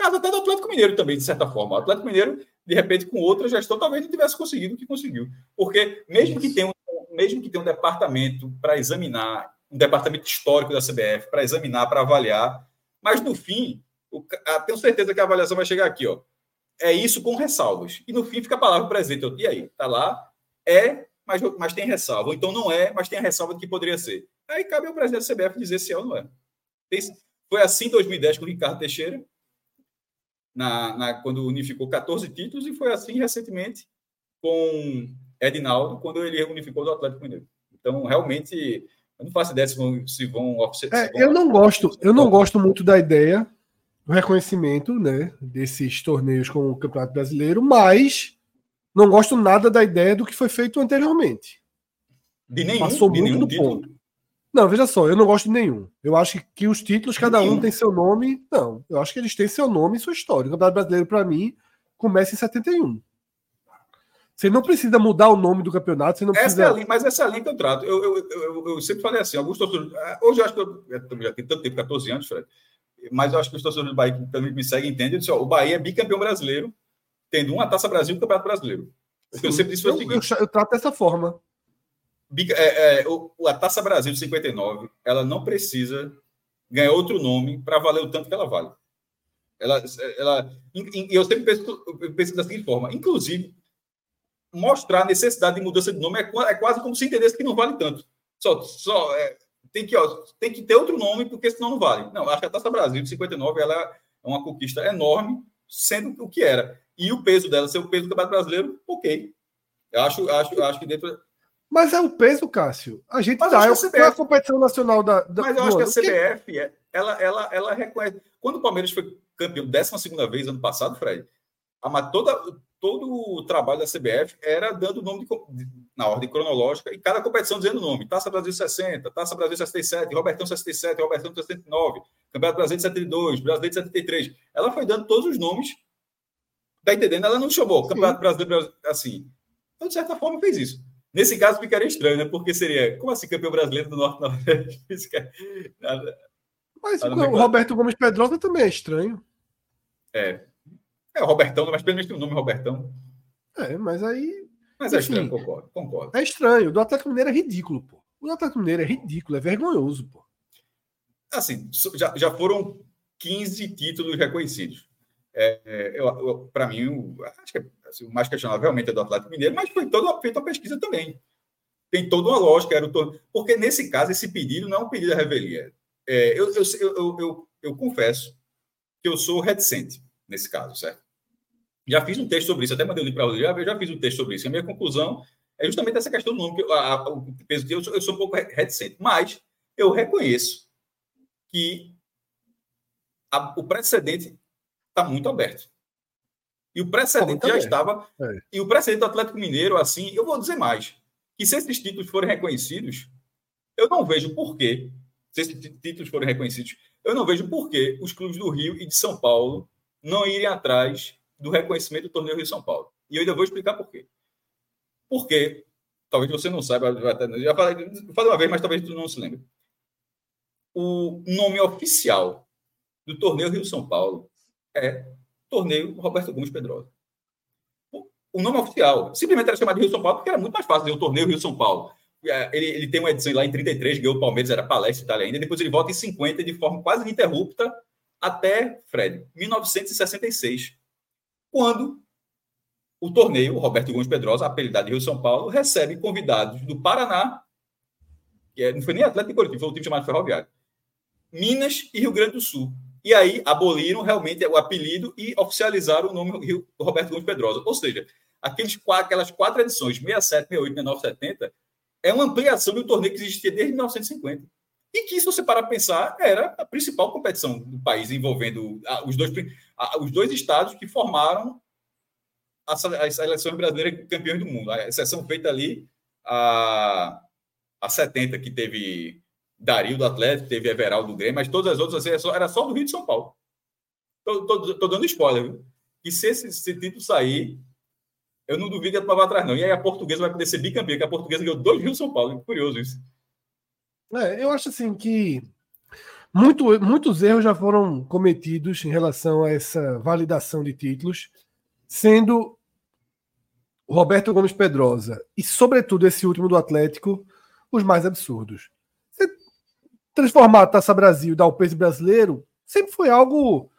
Speaker 2: Caso até do Atlético Mineiro também, de certa forma. O Atlético Mineiro, de repente, com outra gestão, talvez não tivesse conseguido o que conseguiu. Porque mesmo que tenha um, mesmo que tenha um departamento para examinar, um departamento histórico da CBF, para examinar, para avaliar, mas no fim, o, a, tenho certeza que a avaliação vai chegar aqui, ó. É isso com ressalvas. E no fim fica a palavra presente. Eu, e aí? Tá lá, é, mas, mas tem ressalva. Ou então não é, mas tem a ressalva de que poderia ser. Aí cabe ao presidente da CBF dizer se é ou não é. Foi assim em 2010 com o Ricardo Teixeira, na, na, quando unificou 14 títulos, e foi assim recentemente com Edinaldo, quando ele unificou do Atlético Mineiro. Então, realmente, eu não faço ideia se vão. Se vão, se
Speaker 1: é, vão eu não gosto, eu não gosto muito da ideia do reconhecimento né, desses torneios com o Campeonato Brasileiro, mas não gosto nada da ideia do que foi feito anteriormente.
Speaker 2: De nenhum, Passou de muito nenhum do título. ponto.
Speaker 1: Não, veja só, eu não gosto de nenhum. Eu acho que os títulos, cada um tem seu nome. Não, eu acho que eles têm seu nome e sua história. O Campeonato Brasileiro, para mim, começa em 71. Você não precisa mudar o nome do campeonato, você não
Speaker 2: essa
Speaker 1: precisa.
Speaker 2: É linha, mas essa é a linha que eu trato. Eu, eu, eu, eu sempre falei assim: alguns torcedores. Ah, hoje eu acho que eu, eu já tenho tanto tempo 14 anos, Fred, mas eu acho que os torcedores do Bahia que também me seguem entendem. Eu disse, ó, o Bahia é bicampeão brasileiro, tendo uma taça Brasil e um campeonato brasileiro.
Speaker 1: Eu sempre disse o seguinte: eu trato dessa forma.
Speaker 2: É, é, a Taça Brasil de 59, ela não precisa ganhar outro nome para valer o tanto que ela vale. Ela, ela, eu sempre penso, penso da seguinte forma: inclusive, mostrar a necessidade de mudança de nome é, é quase como se entendesse que não vale tanto. Só, só é, tem, que, ó, tem que ter outro nome, porque senão não vale. Não, acho que a Taça Brasil de 59 ela é uma conquista enorme, sendo o que era. E o peso dela ser o peso do Campeonato Brasileiro, ok. Eu acho, acho, acho que dentro.
Speaker 1: Mas é o peso, Cássio. A gente mas dá. É, CBF... a competição nacional da. da
Speaker 2: mas eu acho que a CBF, é, ela, ela, ela reconhece. Quando o Palmeiras foi campeão 12 vez ano passado, Fred, a, toda, todo o trabalho da CBF era dando o nome de, na ordem cronológica e cada competição dizendo o nome. Taça Brasil 60, Taça Brasil 67, Robertão 67, Robertão 69, Campeonato Brasileiro 72, Brasileiro 73. Ela foi dando todos os nomes. Tá entendendo? Ela não chamou. Campeonato Brasileiro assim. Então, de certa forma, fez isso. Nesse caso, ficaria estranho, né? Porque seria, como assim, campeão brasileiro do Norte Nordeste?
Speaker 1: Mas o Roberto Gomes Pedrosa também é estranho.
Speaker 2: É. É o Robertão, mas pelo menos tem o nome Robertão.
Speaker 1: É, mas aí.
Speaker 2: Mas é estranho, concordo, concordo.
Speaker 1: É estranho. O do Atlético Mineiro é ridículo, pô. O do Atlético Mineiro é ridículo, é vergonhoso, pô.
Speaker 2: Assim, já, já foram 15 títulos reconhecidos. É, é, Para mim, acho que é, o mais questionável realmente é do Atlético Mineiro, mas foi toda feita uma pesquisa também. Tem toda uma lógica. Era o, porque, nesse caso, esse pedido não é um pedido da revelia. É, eu, eu, eu, eu, eu confesso que eu sou reticente nesse caso, certo? Já fiz um texto sobre isso, até mandei o link para o já, já fiz um texto sobre isso. A minha conclusão é justamente essa questão do nome, que eu, a, o peso que eu, eu sou um pouco reticente, mas eu reconheço que a, o precedente está muito aberto. E o precedente já estava. É. E o precedente do Atlético Mineiro, assim, eu vou dizer mais: que se esses títulos forem reconhecidos, eu não vejo porquê, se esses títulos forem reconhecidos, eu não vejo porquê os clubes do Rio e de São Paulo não irem atrás do reconhecimento do torneio Rio São Paulo. E eu ainda vou explicar por quê. Porque, talvez você não saiba, já falei, falei uma vez, mas talvez tu não se lembre. O nome oficial do torneio Rio São Paulo é Torneio Roberto Gomes Pedrosa. O nome oficial simplesmente era chamado de Rio São Paulo porque era muito mais fácil dizer o Torneio Rio São Paulo. É, ele, ele tem uma edição lá em 33, ganhou o Palmeiras, era palestra Itália ainda, depois ele volta em 50 de forma quase ininterrupta até, Fred, 1966, quando o torneio, o Roberto Gomes Pedrosa, apelidado de Rio São Paulo, recebe convidados do Paraná, que é, não foi nem Atlético Coletivo, foi um time chamado Ferroviário, Minas e Rio Grande do Sul. E aí aboliram realmente o apelido e oficializaram o nome Rio, Roberto Gomes Pedrosa. Ou seja, aqueles, aquelas quatro edições, 67, 68, 69, 70, é uma ampliação do torneio que existia desde 1950 e que, se você parar para pensar, era a principal competição do país, envolvendo os dois, os dois estados que formaram as seleções brasileiras campeões do mundo. A exceção feita ali a, a 70, que teve Dario do Atlético, teve Everaldo do Grêmio, mas todas as outras assim, era só do Rio de São Paulo. Estou dando spoiler, viu? E se esse, esse, título sair, eu não duvido que a tomar atrás, não. E aí a portuguesa vai poder ser bicampeã, que a portuguesa ganhou dois Rio São Paulo. Curioso isso.
Speaker 1: É, eu acho assim que muito, muitos erros já foram cometidos em relação a essa validação de títulos, sendo Roberto Gomes Pedrosa e, sobretudo, esse último do Atlético, os mais absurdos. Transformar a Taça Brasil e dar o peso brasileiro sempre foi algo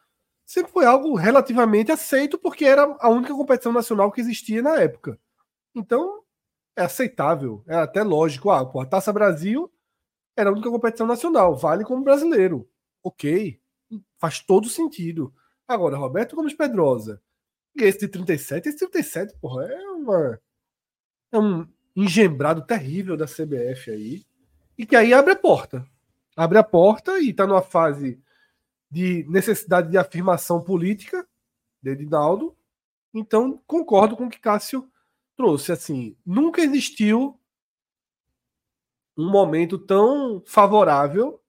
Speaker 1: sempre foi algo relativamente aceito porque era a única competição nacional que existia na época. Então, é aceitável, é até lógico. Ah, pô, a Taça Brasil era a única competição nacional, vale como brasileiro. Ok, faz todo sentido. Agora, Roberto Gomes Pedrosa, esse de 37, esse 37, porra, é uma. É um engembrado terrível da CBF aí. E que aí abre a porta. Abre a porta e está numa fase de necessidade de afirmação política de Edinaldo. Então, concordo com o que Cássio trouxe. Assim, nunca existiu um momento tão favorável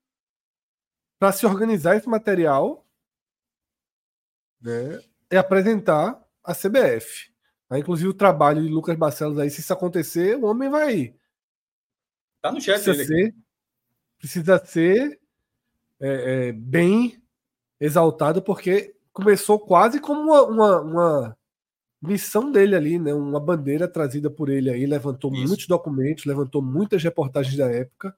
Speaker 1: para se organizar esse material né, e apresentar a CBF. Aí, inclusive o trabalho de Lucas Barcelos aí, se isso acontecer, o homem vai.
Speaker 2: Tá no chat
Speaker 1: precisa ser é, é, bem exaltado, porque começou quase como uma, uma, uma missão dele ali, né? Uma bandeira trazida por ele aí, levantou isso. muitos documentos, levantou muitas reportagens da época.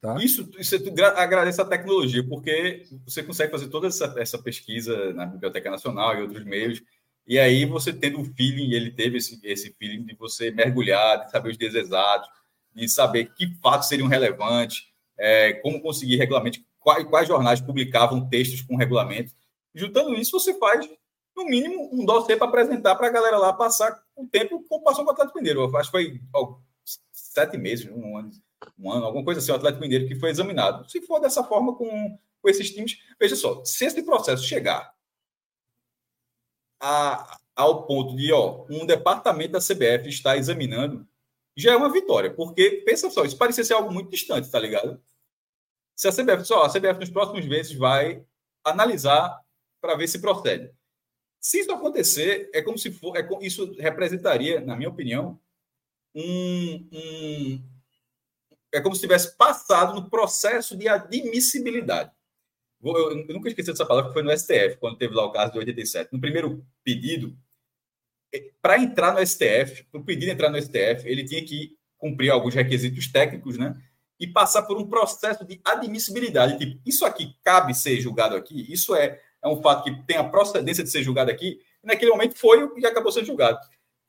Speaker 1: Tá?
Speaker 2: Isso, isso agradece a tecnologia, porque você consegue fazer toda essa, essa pesquisa na Biblioteca Nacional e outros meios, e aí você tendo um feeling, ele teve esse, esse feeling de você mergulhar, de saber os dias exatos, de saber que fatos seriam relevantes, é, como conseguir regulamento, quais, quais jornais publicavam textos com regulamento. Juntando isso, você faz no mínimo, um dossiê para apresentar para a galera lá passar o tempo como passou com o Atlético Mineiro. Acho que foi ó, sete meses, um ano, um ano, alguma coisa assim, o Atlético Mineiro que foi examinado. Se for dessa forma com, com esses times, veja só, se esse processo chegar a, ao ponto de ó, um departamento da CBF está examinando, já é uma vitória, porque pensa só, isso parecia ser algo muito distante, tá ligado? Se a CBF, só a CBF nos próximos meses vai analisar para ver se procede. Se isso acontecer, é como se for, é, isso representaria, na minha opinião, um, um é como se tivesse passado no processo de admissibilidade. Eu, eu nunca esqueci dessa palavra, que foi no STF, quando teve lá o caso de 87. No primeiro pedido, para entrar no STF, para o pedido entrar no STF, ele tinha que cumprir alguns requisitos técnicos, né? E passar por um processo de admissibilidade. Tipo, isso aqui cabe ser julgado aqui? Isso é é um fato que tem a procedência de ser julgado aqui, e naquele momento foi e acabou sendo julgado.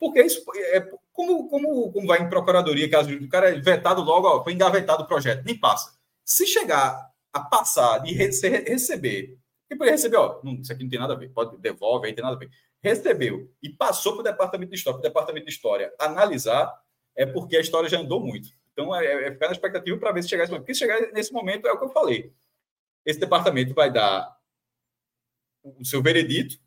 Speaker 2: Porque isso é como, como, como vai em procuradoria, caso o cara é vetado logo, ó, foi engavetado o projeto, nem passa. Se chegar a passar de receber, que poderia receber, ó, não, isso aqui não tem nada a ver, pode devolve, aí tem nada a ver. Recebeu e passou para o departamento de história, para o departamento de história analisar, é porque a história já andou muito. Então é, é ficar na expectativa para ver se chegar esse momento. Porque chegar nesse momento é o que eu falei. Esse departamento vai dar o seu veredito,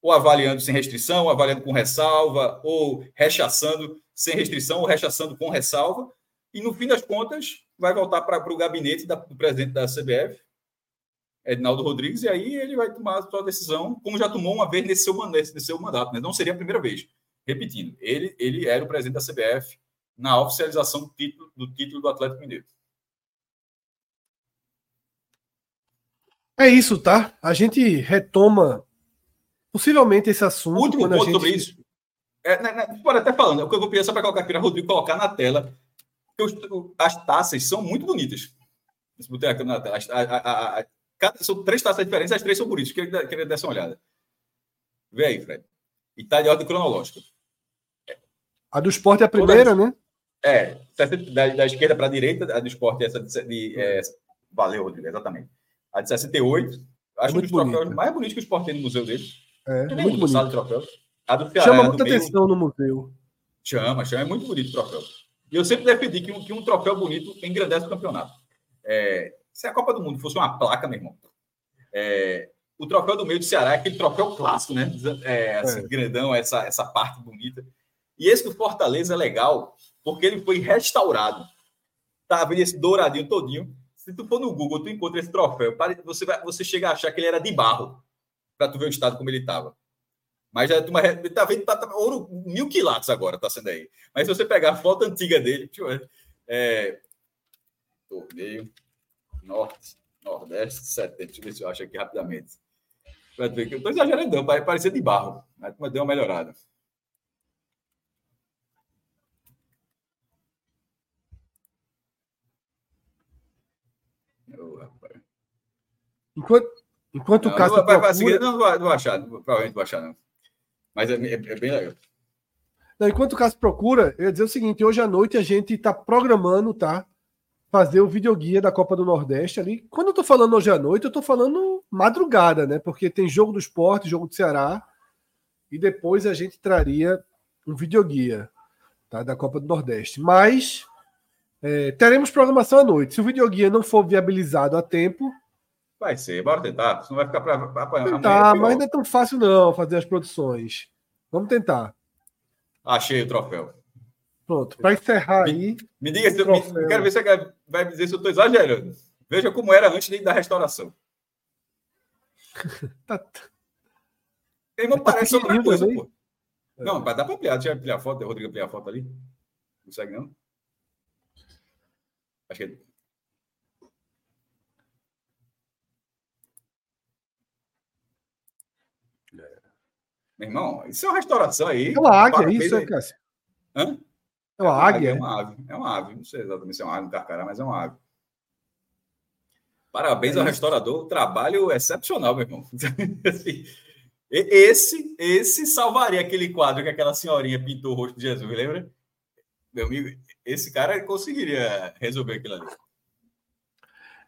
Speaker 2: ou avaliando sem restrição, ou avaliando com ressalva, ou rechaçando sem restrição, ou rechaçando com ressalva, e no fim das contas vai voltar para o gabinete da, do presidente da CBF, Edinaldo Rodrigues, e aí ele vai tomar a sua decisão, como já tomou uma vez nesse seu, nesse seu mandato, né? não seria a primeira vez. Repetindo, ele, ele era o presidente da CBF na oficialização do título do, título do Atlético Mineiro.
Speaker 1: É isso, tá? A gente retoma possivelmente esse assunto.
Speaker 2: Último ponto
Speaker 1: gente...
Speaker 2: sobre isso. É, né, né, pode até falando, é o que eu vou pedir só para colocar aqui para Rodrigo colocar na tela. Os, as taças são muito bonitas. Botei aqui na tela. A, a, a, cada, são três taças diferentes, as três são bonitas. Queria, queria dar essa olhada. Vê aí, Fred. E está de ordem cronológica.
Speaker 1: A do esporte é a primeira,
Speaker 2: Toda,
Speaker 1: né?
Speaker 2: É, da, da esquerda para a direita, a do esporte é essa de. de é, valeu, Rodrigo, exatamente. A de 68. Acho é um dos troféus mais bonitos que o Sport tem no museu dele.
Speaker 1: É, tem muito bonito.
Speaker 2: de troféus. A do Ceará,
Speaker 1: chama muita meio... atenção no museu.
Speaker 2: Chama, chama. É muito bonito o troféu. E eu sempre defendi que um, que um troféu bonito engrandece o campeonato. É, se a Copa do Mundo fosse uma placa, meu irmão, é, o troféu do meio do Ceará é aquele troféu clássico, né? É, assim, é. grandão, essa, essa parte bonita. E esse do Fortaleza é legal porque ele foi restaurado. Tá vendo esse douradinho todinho. Se tu for no Google, tu encontra esse troféu. Você, vai, você chega a achar que ele era de barro, para tu ver o estado como ele estava. Mas já uma, tá vendo, tá, tá, ouro mil quilates agora, tá sendo aí. Mas se você pegar a foto antiga dele, deixa eu ver, é, torneio norte, nordeste, setembro. Deixa eu ver se eu acho aqui rapidamente. Vai ver que eu tô exagerando, vai parecer de barro, mas deu uma melhorada.
Speaker 1: Enquanto, enquanto
Speaker 2: não,
Speaker 1: o Cássio.
Speaker 2: Não, vai, procura... não, não, não vou achar, provavelmente vou achar, não. Mas é, é, é bem legal.
Speaker 1: Não, enquanto o Cássio procura, eu ia dizer o seguinte: hoje à noite a gente está programando, tá? Fazer o videoguia da Copa do Nordeste ali. Quando eu tô falando hoje à noite, eu tô falando madrugada, né? Porque tem jogo do esporte, jogo do Ceará. E depois a gente traria um videoguia tá? da Copa do Nordeste. Mas é, teremos programação à noite. Se o videoguia não for viabilizado a tempo,
Speaker 2: Vai ser, bora tentar. Senão vai ficar para
Speaker 1: apanhar. Tentar, é mas não é tão fácil não fazer as produções. Vamos tentar.
Speaker 2: Achei o troféu.
Speaker 1: Pronto, para encerrar
Speaker 2: me,
Speaker 1: aí.
Speaker 2: Me diga se eu me, quero ver se você vai dizer se eu estou exagerando. Veja como era antes da restauração. tá... Irmão, tá parece outra coisa, pô. Não, mas dá para ampliar. Deixa eu ampliar a foto. Rodrigo ampliar a foto ali. Consegue não? Acho que Meu irmão, isso é uma restauração aí.
Speaker 1: É uma águia, isso, aí. Cássio?
Speaker 2: Hã?
Speaker 1: É uma, é uma águia?
Speaker 2: É uma ave. É uma ave. Não sei exatamente se é uma ave, um carcará, mas é uma ave. Parabéns é ao restaurador. Trabalho excepcional, meu irmão. Esse, esse salvaria aquele quadro que aquela senhorinha pintou o rosto de Jesus, lembra? Meu amigo, esse cara conseguiria resolver aquilo ali.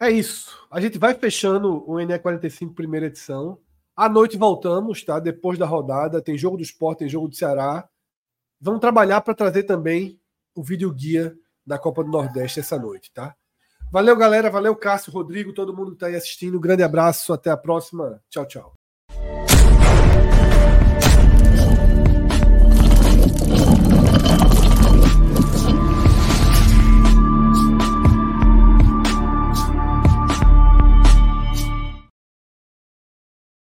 Speaker 1: É isso. A gente vai fechando o NE45 primeira edição. À noite voltamos, tá? Depois da rodada, tem jogo do esporte, tem jogo do Ceará. Vamos trabalhar para trazer também o vídeo guia da Copa do Nordeste essa noite, tá? Valeu, galera. Valeu, Cássio, Rodrigo, todo mundo que está aí assistindo. Um grande abraço. Até a próxima. Tchau, tchau.